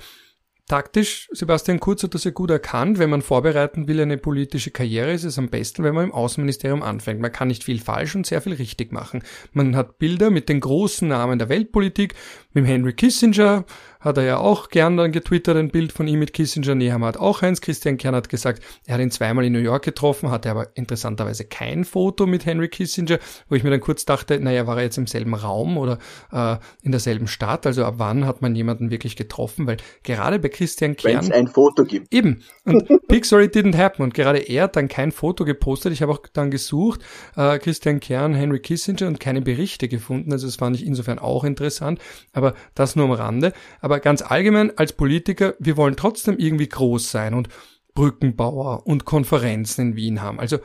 Taktisch, Sebastian Kurz hat das ja gut erkannt, wenn man vorbereiten will eine politische Karriere, ist es am besten, wenn man im Außenministerium anfängt. Man kann nicht viel falsch und sehr viel richtig machen. Man hat Bilder mit den großen Namen der Weltpolitik, mit Henry Kissinger, hat er ja auch gern dann getwittert, ein Bild von ihm mit Kissinger. Nehammer hat auch eins. Christian Kern hat gesagt, er hat ihn zweimal in New York getroffen, hatte aber interessanterweise kein Foto mit Henry Kissinger, wo ich mir dann kurz dachte, naja, war er jetzt im selben Raum oder äh, in derselben Stadt? Also ab wann hat man jemanden wirklich getroffen? Weil gerade bei Christian Kern... Wenn es ein Foto gibt. Eben. Und Big Story didn't happen. Und gerade er hat dann kein Foto gepostet. Ich habe auch dann gesucht, äh, Christian Kern, Henry Kissinger und keine Berichte gefunden. Also das fand ich insofern auch interessant. Aber das nur am Rande. Aber ganz allgemein als Politiker, wir wollen trotzdem irgendwie groß sein und Brückenbauer und Konferenzen in Wien haben. Also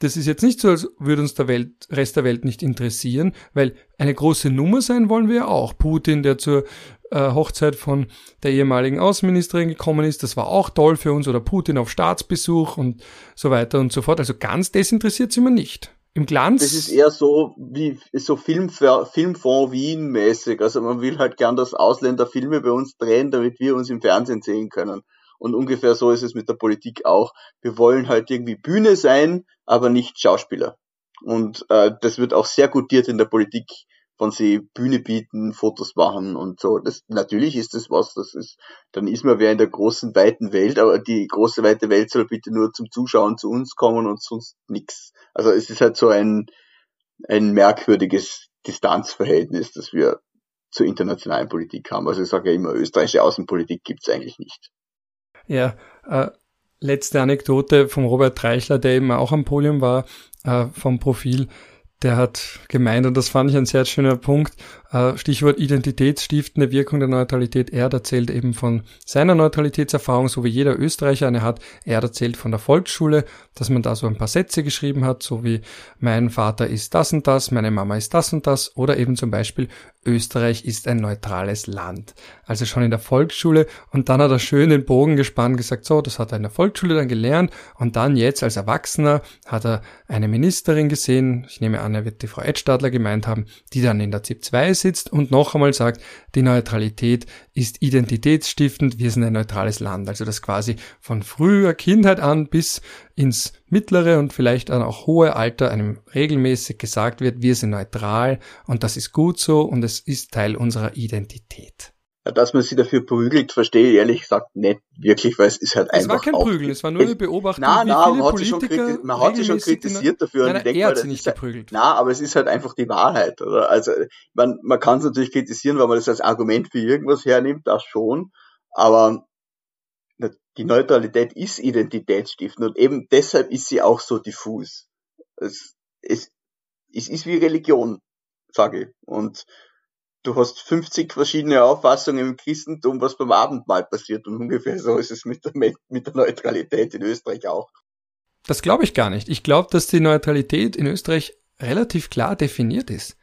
das ist jetzt nicht so, als würde uns der Welt, Rest der Welt nicht interessieren, weil eine große Nummer sein wollen wir ja auch. Putin, der zur äh, Hochzeit von der ehemaligen Außenministerin gekommen ist, das war auch toll für uns, oder Putin auf Staatsbesuch und so weiter und so fort. Also ganz desinteressiert sind wir nicht im Glanz. Das ist eher so wie so Film, Filmfonds Wien mäßig. Also man will halt gern, dass Ausländer Filme bei uns drehen, damit wir uns im Fernsehen sehen können. Und ungefähr so ist es mit der Politik auch. Wir wollen halt irgendwie Bühne sein, aber nicht Schauspieler. Und äh, das wird auch sehr gutiert in der Politik von sie Bühne bieten, Fotos machen und so. Das, natürlich ist das was, das ist, dann ist man wer in der großen, weiten Welt, aber die große, weite Welt soll bitte nur zum Zuschauen zu uns kommen und sonst nix. Also es ist halt so ein, ein merkwürdiges Distanzverhältnis, das wir zur internationalen Politik haben. Also ich sage ja immer, österreichische Außenpolitik gibt's eigentlich nicht. Ja, äh, letzte Anekdote vom Robert Reichler, der eben auch am Podium war, äh, vom Profil der hat gemeint, und das fand ich ein sehr schöner Punkt, Stichwort identitätsstiftende Wirkung der Neutralität. Er erzählt eben von seiner Neutralitätserfahrung, so wie jeder Österreicher eine hat. Er erzählt von der Volksschule, dass man da so ein paar Sätze geschrieben hat, so wie mein Vater ist das und das, meine Mama ist das und das, oder eben zum Beispiel Österreich ist ein neutrales Land. Also schon in der Volksschule und dann hat er schön den Bogen gespannt, gesagt, so, das hat er in der Volksschule dann gelernt und dann jetzt als Erwachsener hat er eine Ministerin gesehen, ich nehme an, er wird die Frau Edstadler gemeint haben, die dann in der ZIP 2 sitzt und noch einmal sagt, die Neutralität ist identitätsstiftend, wir sind ein neutrales Land. Also das quasi von früher Kindheit an bis ins mittlere und vielleicht dann auch hohe Alter einem regelmäßig gesagt wird, wir sind neutral und das ist gut so und es ist Teil unserer Identität. Dass man sie dafür prügelt, verstehe ich ehrlich gesagt nicht wirklich, weil es ist halt es einfach. Es war kein auch, Prügeln, es war nur eine Beobachtung. Nein, nein, man hat, sie schon, man hat sie schon kritisiert dafür. Nein, und ich denke er hat sie nicht halt, geprügelt. Na, aber es ist halt einfach die Wahrheit, oder? Also, man, man kann es natürlich kritisieren, weil man das als Argument für irgendwas hernimmt, das schon. Aber die Neutralität ist identitätsstiftend und eben deshalb ist sie auch so diffus. Es, es, es ist wie Religion, sage ich. Und du hast 50 verschiedene Auffassungen im Christentum, was beim Abendmahl passiert. Und ungefähr so ist es mit der, mit der Neutralität in Österreich auch. Das glaube ich gar nicht. Ich glaube, dass die Neutralität in Österreich relativ klar definiert ist.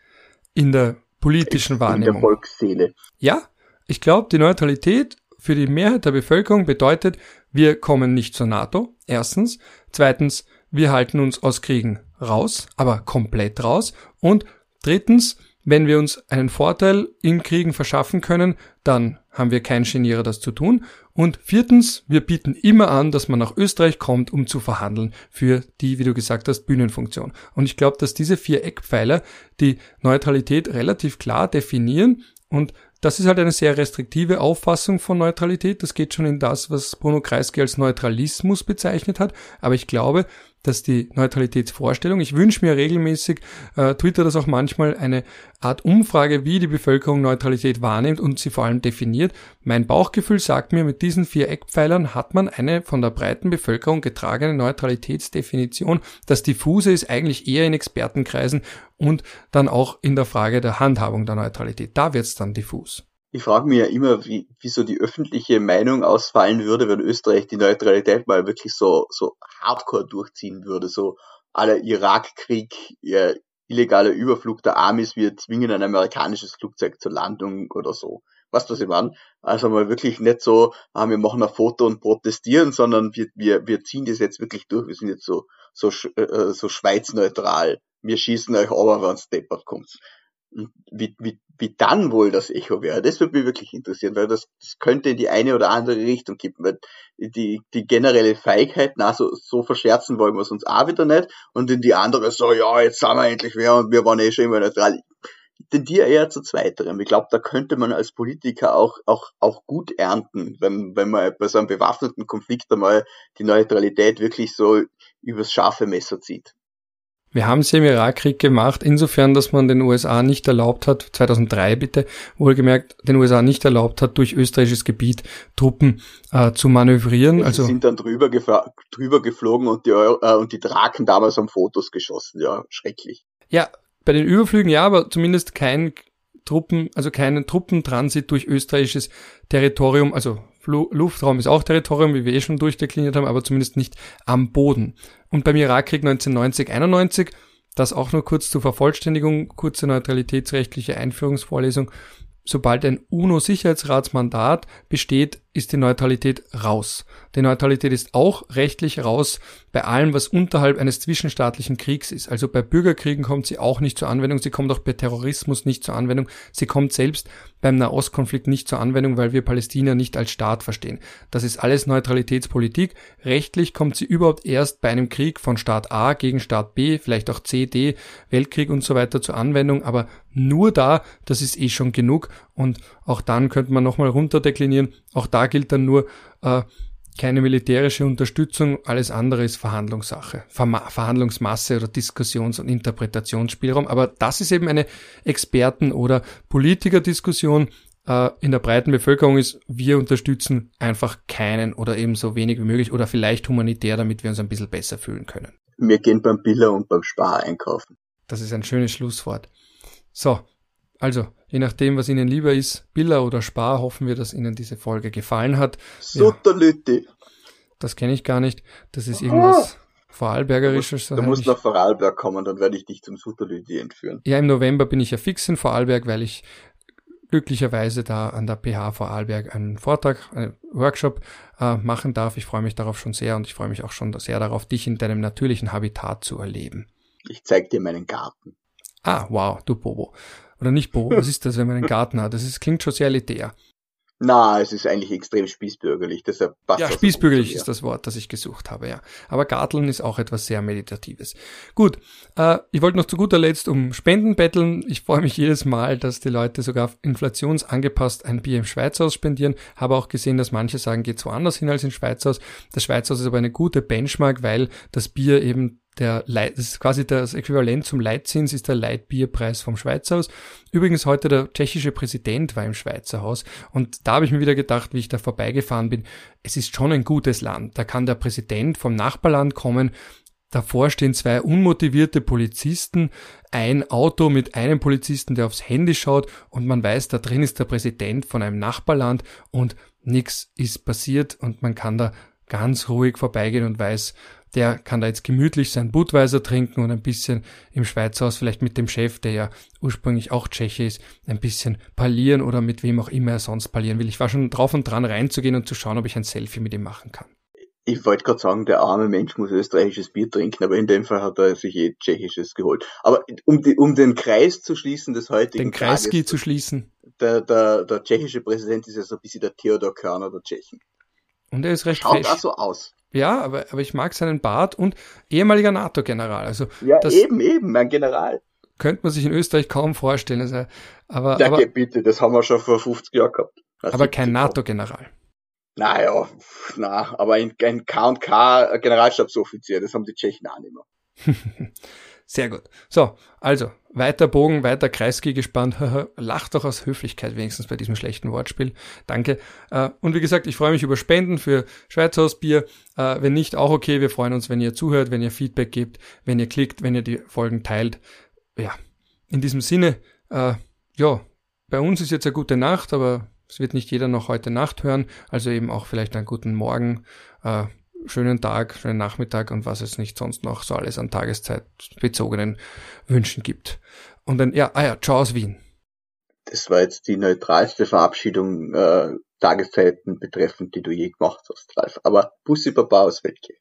In der politischen in Wahrnehmung. In der Volksseele. Ja, ich glaube, die Neutralität für die Mehrheit der Bevölkerung bedeutet, wir kommen nicht zur NATO. Erstens. Zweitens, wir halten uns aus Kriegen raus, aber komplett raus. Und drittens, wenn wir uns einen Vorteil in Kriegen verschaffen können, dann haben wir kein Genierer, das zu tun. Und viertens, wir bieten immer an, dass man nach Österreich kommt, um zu verhandeln für die, wie du gesagt hast, Bühnenfunktion. Und ich glaube, dass diese vier Eckpfeiler die Neutralität relativ klar definieren und das ist halt eine sehr restriktive Auffassung von Neutralität. Das geht schon in das, was Bruno Kreisky als Neutralismus bezeichnet hat. Aber ich glaube, dass die Neutralitätsvorstellung, ich wünsche mir regelmäßig, äh, Twitter das auch manchmal, eine Art Umfrage, wie die Bevölkerung Neutralität wahrnimmt und sie vor allem definiert. Mein Bauchgefühl sagt mir, mit diesen vier Eckpfeilern hat man eine von der breiten Bevölkerung getragene Neutralitätsdefinition. Das Diffuse ist eigentlich eher in Expertenkreisen und dann auch in der Frage der Handhabung der Neutralität. Da wird es dann diffus ich frage mich ja immer, wie, wie so die öffentliche Meinung ausfallen würde, wenn Österreich die Neutralität mal wirklich so, so hardcore durchziehen würde, so aller Irakkrieg, ja, illegaler Überflug der Amis, wir zwingen ein amerikanisches Flugzeug zur Landung oder so. Was was ich meine? Also mal wirklich nicht so, ah, wir machen ein Foto und protestieren, sondern wir, wir, wir ziehen das jetzt wirklich durch. Wir sind jetzt so, so, äh, so schweizneutral. Wir schießen euch aber, wenn es deppert kommt wie, wie, wie dann wohl das Echo wäre, das würde mich wirklich interessieren, weil das, das könnte in die eine oder andere Richtung kippen, weil die, die generelle Feigheit, na, so, so verscherzen wollen wir es uns auch wieder nicht, und in die andere so, ja, jetzt sind wir endlich wer und wir waren eh schon immer neutral. Ich tendiere eher zu zweiterem. Ich glaube, da könnte man als Politiker auch, auch, auch gut ernten, wenn, wenn man bei so einem bewaffneten Konflikt einmal die Neutralität wirklich so übers scharfe Messer zieht. Wir haben es im Irakkrieg gemacht, insofern, dass man den USA nicht erlaubt hat, 2003 bitte, wohlgemerkt, den USA nicht erlaubt hat, durch österreichisches Gebiet Truppen äh, zu manövrieren. Also Sie sind dann drüber, drüber geflogen und die, äh, und die Draken damals haben Fotos geschossen, ja, schrecklich. Ja, bei den Überflügen ja, aber zumindest kein Truppen, also keinen Truppentransit durch österreichisches Territorium, also Luftraum ist auch Territorium, wie wir eh schon durchdekliniert haben, aber zumindest nicht am Boden. Und beim Irakkrieg 1990-91, das auch nur kurz zur Vervollständigung, kurze neutralitätsrechtliche Einführungsvorlesung, sobald ein UNO-Sicherheitsratsmandat besteht, ist die Neutralität raus. Die Neutralität ist auch rechtlich raus bei allem, was unterhalb eines zwischenstaatlichen Kriegs ist. Also bei Bürgerkriegen kommt sie auch nicht zur Anwendung, sie kommt auch bei Terrorismus nicht zur Anwendung, sie kommt selbst beim Nahostkonflikt nicht zur Anwendung, weil wir Palästina nicht als Staat verstehen. Das ist alles Neutralitätspolitik. Rechtlich kommt sie überhaupt erst bei einem Krieg von Staat A gegen Staat B, vielleicht auch C, D, Weltkrieg und so weiter zur Anwendung, aber nur da, das ist eh schon genug und auch dann könnte man nochmal runterdeklinieren, auch da gilt dann nur, äh, keine militärische Unterstützung, alles andere ist Verhandlungssache, Verhandlungsmasse oder Diskussions- und Interpretationsspielraum. Aber das ist eben eine Experten- oder Politikerdiskussion. Äh, in der breiten Bevölkerung ist, wir unterstützen einfach keinen oder eben so wenig wie möglich oder vielleicht humanitär, damit wir uns ein bisschen besser fühlen können. Wir gehen beim Biller und beim Spar einkaufen. Das ist ein schönes Schlusswort. So, also, je nachdem, was Ihnen lieber ist, Billa oder Spar, hoffen wir, dass Ihnen diese Folge gefallen hat. Sutterlütti. Ja, das kenne ich gar nicht. Das ist irgendwas ah. Vorarlbergerisches. Du musst nach Vorarlberg kommen, dann werde ich dich zum Sutterlütti entführen. Ja, im November bin ich ja fix in Vorarlberg, weil ich glücklicherweise da an der PH Vorarlberg einen Vortrag, einen Workshop äh, machen darf. Ich freue mich darauf schon sehr und ich freue mich auch schon sehr darauf, dich in deinem natürlichen Habitat zu erleben. Ich zeig dir meinen Garten. Ah, wow, du Bobo. Oder nicht Bobo, was ist das, wenn man einen Garten hat? Das ist, klingt schon sehr elitär. Na, es ist eigentlich extrem spießbürgerlich, deshalb passt Ja, spießbürgerlich ist das Wort, das ich gesucht habe, ja. Aber Garteln ist auch etwas sehr Meditatives. Gut, äh, ich wollte noch zu guter Letzt um Spenden betteln. Ich freue mich jedes Mal, dass die Leute sogar inflationsangepasst ein Bier im Schweizhaus spendieren. Habe auch gesehen, dass manche sagen, geht woanders hin als in Schweizhaus. Das Schweizhaus ist aber eine gute Benchmark, weil das Bier eben der Leit, das ist quasi das Äquivalent zum Leitzins, ist der Leitbierpreis vom Schweizer Haus. Übrigens heute der tschechische Präsident war im Schweizer Haus und da habe ich mir wieder gedacht, wie ich da vorbeigefahren bin, es ist schon ein gutes Land. Da kann der Präsident vom Nachbarland kommen, Davor stehen zwei unmotivierte Polizisten, ein Auto mit einem Polizisten, der aufs Handy schaut und man weiß, da drin ist der Präsident von einem Nachbarland und nichts ist passiert und man kann da ganz ruhig vorbeigehen und weiß, der kann da jetzt gemütlich sein Budweiser trinken und ein bisschen im Schweizerhaus vielleicht mit dem Chef, der ja ursprünglich auch Tscheche ist, ein bisschen parlieren oder mit wem auch immer er sonst parlieren will. Ich war schon drauf und dran reinzugehen und zu schauen, ob ich ein Selfie mit ihm machen kann. Ich wollte gerade sagen, der arme Mensch muss österreichisches Bier trinken, aber in dem Fall hat er sich eh tschechisches geholt. Aber um, die, um den Kreis zu schließen des heutigen Den Kreiski zu schließen. Der, der, der tschechische Präsident ist ja so ein bisschen der Theodor Körner der Tschechen. Und er ist recht Schaut fresh. auch so aus. Ja, aber, aber ich mag seinen Bart und ehemaliger NATO-General. Also ja, eben, eben, mein General. Könnte man sich in Österreich kaum vorstellen. Also, aber, ja, aber, bitte, das haben wir schon vor 50 Jahren gehabt. aber kein NATO-General. Naja, na, aber ein, ein K&K Generalstabsoffizier, das haben die Tschechen auch nicht mehr. Sehr gut. So, also, weiter Bogen, weiter Kreisky gespannt. Lach doch aus Höflichkeit wenigstens bei diesem schlechten Wortspiel. Danke. Äh, und wie gesagt, ich freue mich über Spenden für Schweizhausbier. Äh, wenn nicht, auch okay. Wir freuen uns, wenn ihr zuhört, wenn ihr Feedback gebt, wenn ihr klickt, wenn ihr die Folgen teilt. Ja, in diesem Sinne, äh, ja, bei uns ist jetzt eine gute Nacht, aber es wird nicht jeder noch heute Nacht hören. Also eben auch vielleicht einen guten Morgen schönen Tag, schönen Nachmittag und was es nicht sonst noch so alles an Tageszeitbezogenen Wünschen gibt. Und dann, ja, ah ja, ciao aus Wien. Das war jetzt die neutralste Verabschiedung äh, Tageszeiten betreffend, die du je gemacht hast, Ralf. Aber Bussi Baba aus Weltke.